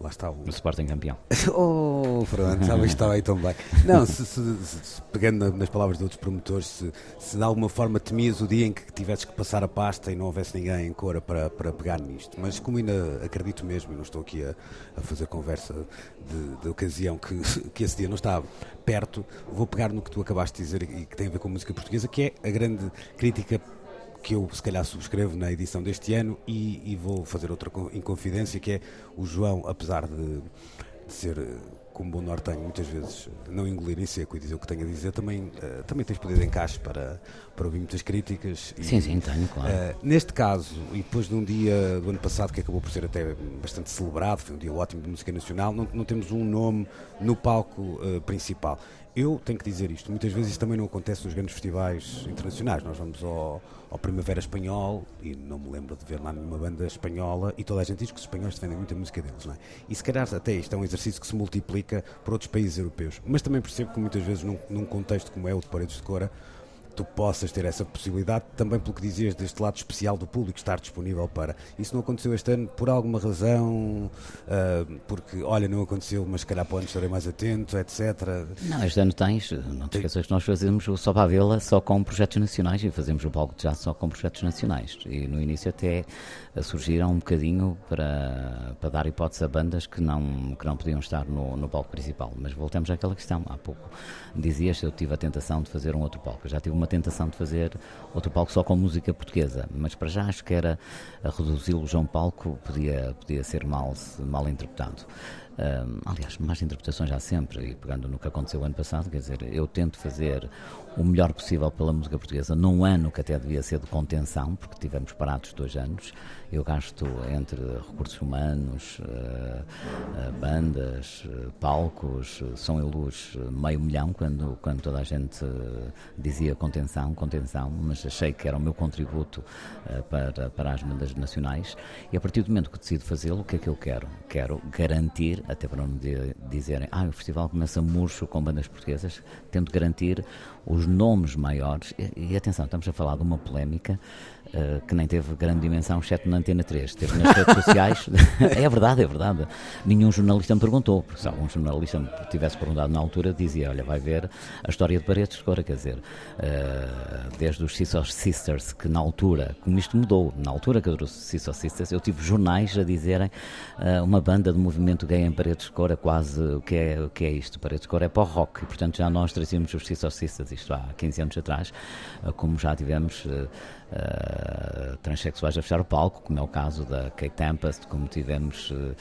Lá está o. O Sporting campeão. oh, pronto, já estava aí tão bem. Não, se, se, se, pegando nas palavras de outros promotores, se, se de alguma forma temias o dia em que tivesses que passar a pasta e não houvesse ninguém em cora para, para pegar nisto. Mas como ainda acredito mesmo, e não estou aqui a, a fazer conversa de, de, ocasião que, que esse dia não está perto, vou pegar no que tu acabaste de dizer e que tem a ver com a música portuguesa, que é a grande crítica que eu se calhar subscrevo na edição deste ano e, e vou fazer outra inconfidência que é o João, apesar de, de ser eh, como bom nortenho, muitas vezes não engolir em seco e dizer o que tenho a dizer, também, uh, também tens poder de encaixe para, para ouvir muitas críticas. Sim, e, sim, tenho, claro. Uh, neste caso, e depois de um dia do ano passado que acabou por ser até bastante celebrado, foi um dia ótimo de música nacional, não, não temos um nome no palco uh, principal. Eu tenho que dizer isto, muitas vezes isso também não acontece nos grandes festivais internacionais. Nós vamos ao, ao Primavera Espanhol e não me lembro de ver lá nenhuma banda espanhola e toda a gente diz que os espanhóis defendem muito a música deles, não é? E se calhar até isto é um exercício que se multiplica por outros países europeus. Mas também percebo que muitas vezes num, num contexto como é o de Paredes de Cora, tu possas ter essa possibilidade, também pelo que dizias deste lado especial do público estar disponível para. Isso não aconteceu este ano por alguma razão, uh, porque, olha, não aconteceu, mas se calhar para o ano estarei mais atento, etc. Não, este ano tens, não te esqueças que nós fazemos o Só para a Vila só com projetos nacionais e fazemos o palco de jazz só com projetos nacionais. E no início até surgiram um bocadinho para, para dar hipótese a bandas que não, que não podiam estar no, no palco principal. Mas voltamos àquela questão, há pouco dizias, eu tive a tentação de fazer um outro palco. Eu já tive uma uma tentação de fazer outro palco só com música portuguesa, mas para já acho que era reduzi-lo a um palco podia, podia ser mal, mal interpretado. Um, aliás, mais interpretações há sempre, e pegando no que aconteceu ano passado, quer dizer, eu tento fazer o melhor possível pela música portuguesa num ano que até devia ser de contenção, porque tivemos parados dois anos. Eu gasto entre recursos humanos, uh, uh, bandas, uh, palcos, som e luz, meio milhão, quando, quando toda a gente dizia contenção, contenção, mas achei que era o meu contributo para, para as bandas nacionais. E a partir do momento que decido fazê-lo, o que é que eu quero? Quero garantir, até para não dizerem, ah, o festival começa murcho com bandas portuguesas, tento garantir os nomes maiores. E, e, atenção, estamos a falar de uma polémica uh, que nem teve grande dimensão, exceto na Antena 3. Teve nas redes sociais. é verdade, é verdade. Nenhum jornalista me perguntou, porque se algum jornalista me tivesse perguntado na altura, dizia: Olha, vai ver a história de Paredes de Cora, quer dizer, uh, desde os Scissor Sisters, que na altura, como isto mudou, na altura que eu trouxe Scissor Sisters, eu tive jornais a dizerem uh, uma banda de movimento gay em Paredes de Cora, quase o que é, o que é isto? Paredes de Cora é para o rock, e portanto já nós trazíamos os Scissor Sisters isto há 15 anos atrás, como já tivemos uh, transexuais a fechar o palco, como é o caso da Kate Tempest, como tivemos uh,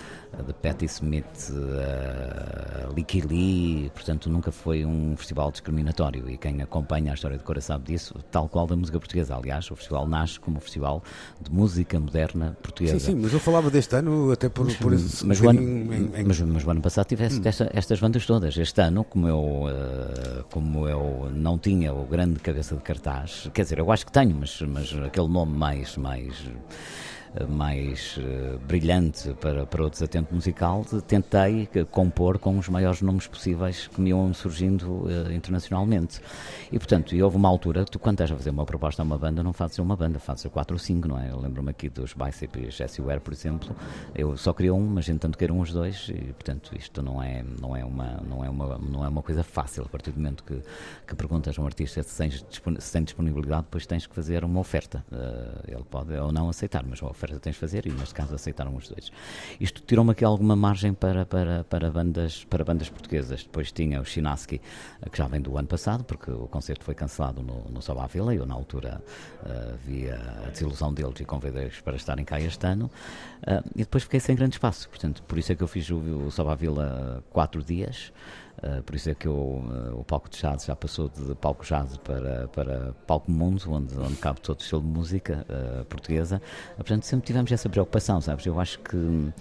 de Patti Smith, uh, Licky Lee, portanto nunca foi um festival discriminatório e quem acompanha a história de Cora sabe disso, tal qual da música portuguesa. Aliás, o festival nasce como um festival de música moderna portuguesa. Sim, sim, mas eu falava deste ano até por, mas, por esse mas, o ano, em, em... Mas, mas o ano passado tivesse hum. esta, estas bandas todas. Este ano, como eu, uh, como eu não tinha o grande cabeça de cartaz, quer dizer, eu acho que tenho, mas, mas aquele nome mais, mais mais uh, brilhante para, para o desatento musical, tentei compor com os maiores nomes possíveis que me iam surgindo uh, internacionalmente. E, portanto, houve uma altura, tu quando estás a fazer uma proposta a uma banda, não fazes uma banda, fazes quatro ou cinco, não é? Eu lembro-me aqui dos Bicep e Jesse Ware, por exemplo, eu só queria um, mas entanto quero uns dois, e, portanto, isto não é, não é, uma, não é, uma, não é uma coisa fácil. A partir do momento que, que perguntas a um artista se tem, disponibilidade, depois tens que fazer uma oferta. Ele pode ou não aceitar, mas uma oferta oferta tens de fazer, e neste caso aceitaram os dois. Isto tirou-me aqui alguma margem para, para, para, bandas, para bandas portuguesas. Depois tinha o Chinaski, que já vem do ano passado, porque o concerto foi cancelado no, no Sabá Vila, eu na altura uh, vi a desilusão deles e convidei-os para estarem cá este ano, uh, e depois fiquei sem grande espaço, portanto, por isso é que eu fiz o, o Vila quatro dias, por isso é que eu, uh, o palco de jazz já passou de palco jazz para, para palco mundo, onde, onde cabe todo o estilo de música uh, portuguesa. portanto, sempre tivemos essa preocupação, sabes? Eu acho que hum,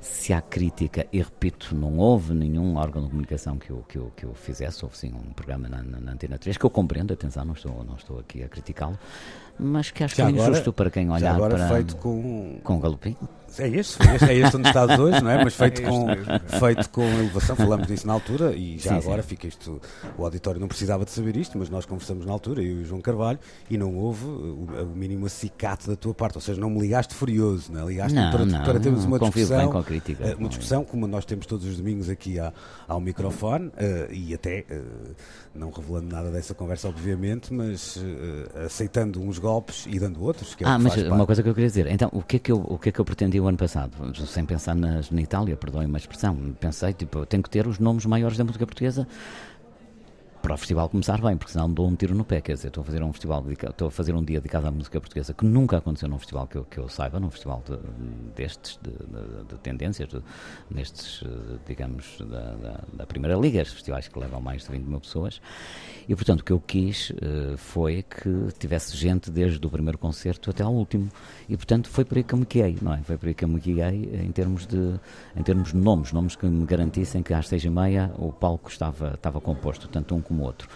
se há crítica, e repito, não houve nenhum órgão de comunicação que eu, que eu, que eu fizesse, houve sim um programa na, na, na Antena 3, que eu compreendo, atenção, não estou, não estou aqui a criticá-lo, mas que acho que é injusto para quem olhar agora para. feito com. Com Galopim. É este, é este, é onde estás hoje, não é? Mas feito, é com, feito com elevação, falamos disso na altura e já sim, agora sim. fica isto. O auditório não precisava de saber isto, mas nós conversamos na altura, eu e o João Carvalho, e não houve o, o mínimo acicate da tua parte, ou seja, não me ligaste furioso, não é? Ligaste para, não, para termos uma discussão. com crítica, eh, uma discussão como nós temos todos os domingos aqui ao, ao microfone uh, e até, uh, não revelando nada dessa conversa, obviamente, mas uh, aceitando uns golpes e dando outros. É ah, mas uma coisa que eu queria dizer, então, o que é que eu, o que é que eu pretendia o ano passado? sem pensar nas, na Itália, perdoem-me a expressão, pensei, tipo, eu tenho que ter os nomes maiores da música portuguesa para o festival começar bem, porque senão dou um tiro no pé. Quer dizer, estou a fazer um festival estou a fazer um dia dedicado à música portuguesa que nunca aconteceu num festival que eu, que eu saiba, num festival de, destes, de, de, de tendências, nestes, digamos, da, da, da, Primeira Liga, festivais que levam mais de 20 mil pessoas. E portanto, o que eu quis uh, foi que tivesse gente desde o primeiro concerto até ao último. E portanto, foi por aí que eu me guiei, não é? Foi por aí que eu me guiei em termos de, em termos de nomes, nomes que me garantissem que às seis e meia o palco estava, estava composto, tanto um como outro.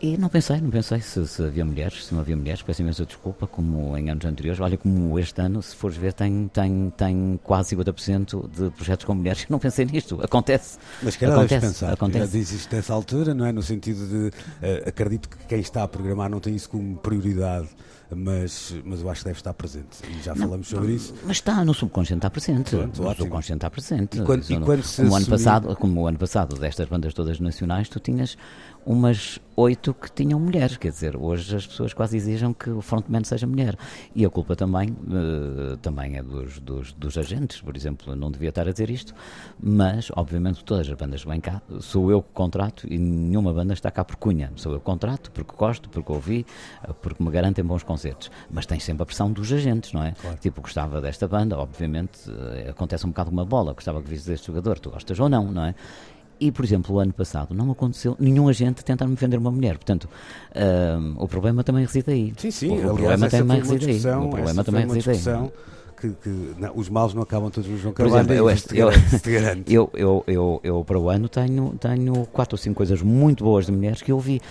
E não pensei, não pensei se, se, havia mulheres, se não havia mulheres, peço imensa desculpa, como em anos anteriores. Olha, como este ano, se fores ver, tem, tem, tem quase 50% de projetos com mulheres. Não pensei nisto, acontece. Mas calhar acontece, pensar, acontece. isto nessa altura, não é? No sentido de, uh, acredito que quem está a programar não tem isso como prioridade mas, mas eu acho que deve estar presente. E já não, falamos sobre isso. Mas está, no subconsciente está presente. Pronto, no subconsciente está presente. E quando, e quando como, ano passado, como o ano passado, destas bandas todas nacionais, tu tinhas umas oito que tinham mulheres, quer dizer, hoje as pessoas quase exigem que o frontman seja mulher. E a culpa também, uh, também é dos, dos, dos, agentes, por exemplo, eu não devia estar a dizer isto, mas obviamente todas as bandas vêm cá, sou eu que contrato e nenhuma banda está cá por cunha. Sou eu que contrato, porque gosto, porque ouvi, eh, porque me garantem bons concertos. Mas tem sempre a pressão dos agentes, não é? Claro. Tipo, gostava desta banda, obviamente, uh, acontece um bocado uma bola, gostava que visse deste jogador, tu gostas ou não, não é? E, por exemplo, o ano passado não aconteceu nenhum agente tentar me vender uma mulher. Portanto, um, o problema também reside aí. Sim, sim. O, aliás, problema também reside aí. O problema também reside aí. Que, que não, os maus não acabam todos no João Carvalho. Por exemplo, eu, eu, eu, eu, eu, para o ano tenho, tenho quatro ou cinco coisas muito boas de mulheres que eu vi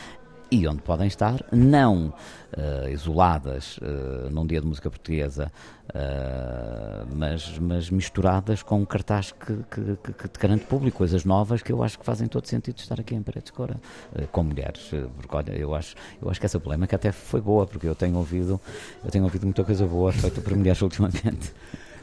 e onde podem estar, não uh, isoladas uh, num dia de música portuguesa, uh, mas, mas misturadas com um cartaz que, que, que, que te garante público, coisas novas que eu acho que fazem todo sentido estar aqui em Paredes Cora, com mulheres, porque olha, eu acho, eu acho que essa polémica até foi boa, porque eu tenho ouvido, eu tenho ouvido muita coisa boa feita por mulheres ultimamente.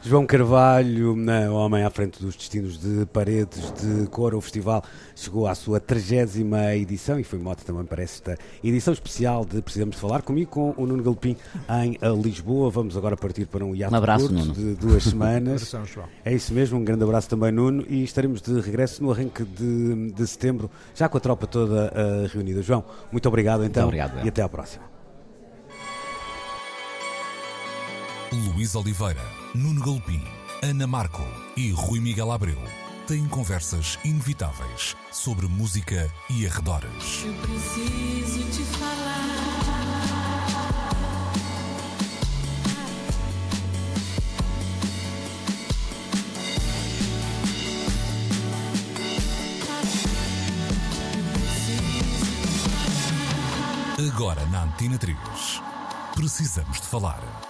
João Carvalho, na Homem à Frente dos Destinos de Paredes de Cor, o festival chegou à sua 30 edição e foi moto também para esta edição especial de Precisamos de Falar comigo com o Nuno Galpim em Lisboa. Vamos agora partir para um hiato um abraço, curto Nuno. de duas semanas. é isso mesmo, um grande abraço também, Nuno, e estaremos de regresso no arranque de, de setembro, já com a tropa toda uh, reunida. João, muito obrigado então muito obrigado, e até à próxima. Luís Oliveira, Nuno Galpim, Ana Marco e Rui Miguel Abreu têm conversas inevitáveis sobre música e arredores. Eu preciso te falar. Agora na Antena 3. Precisamos de falar.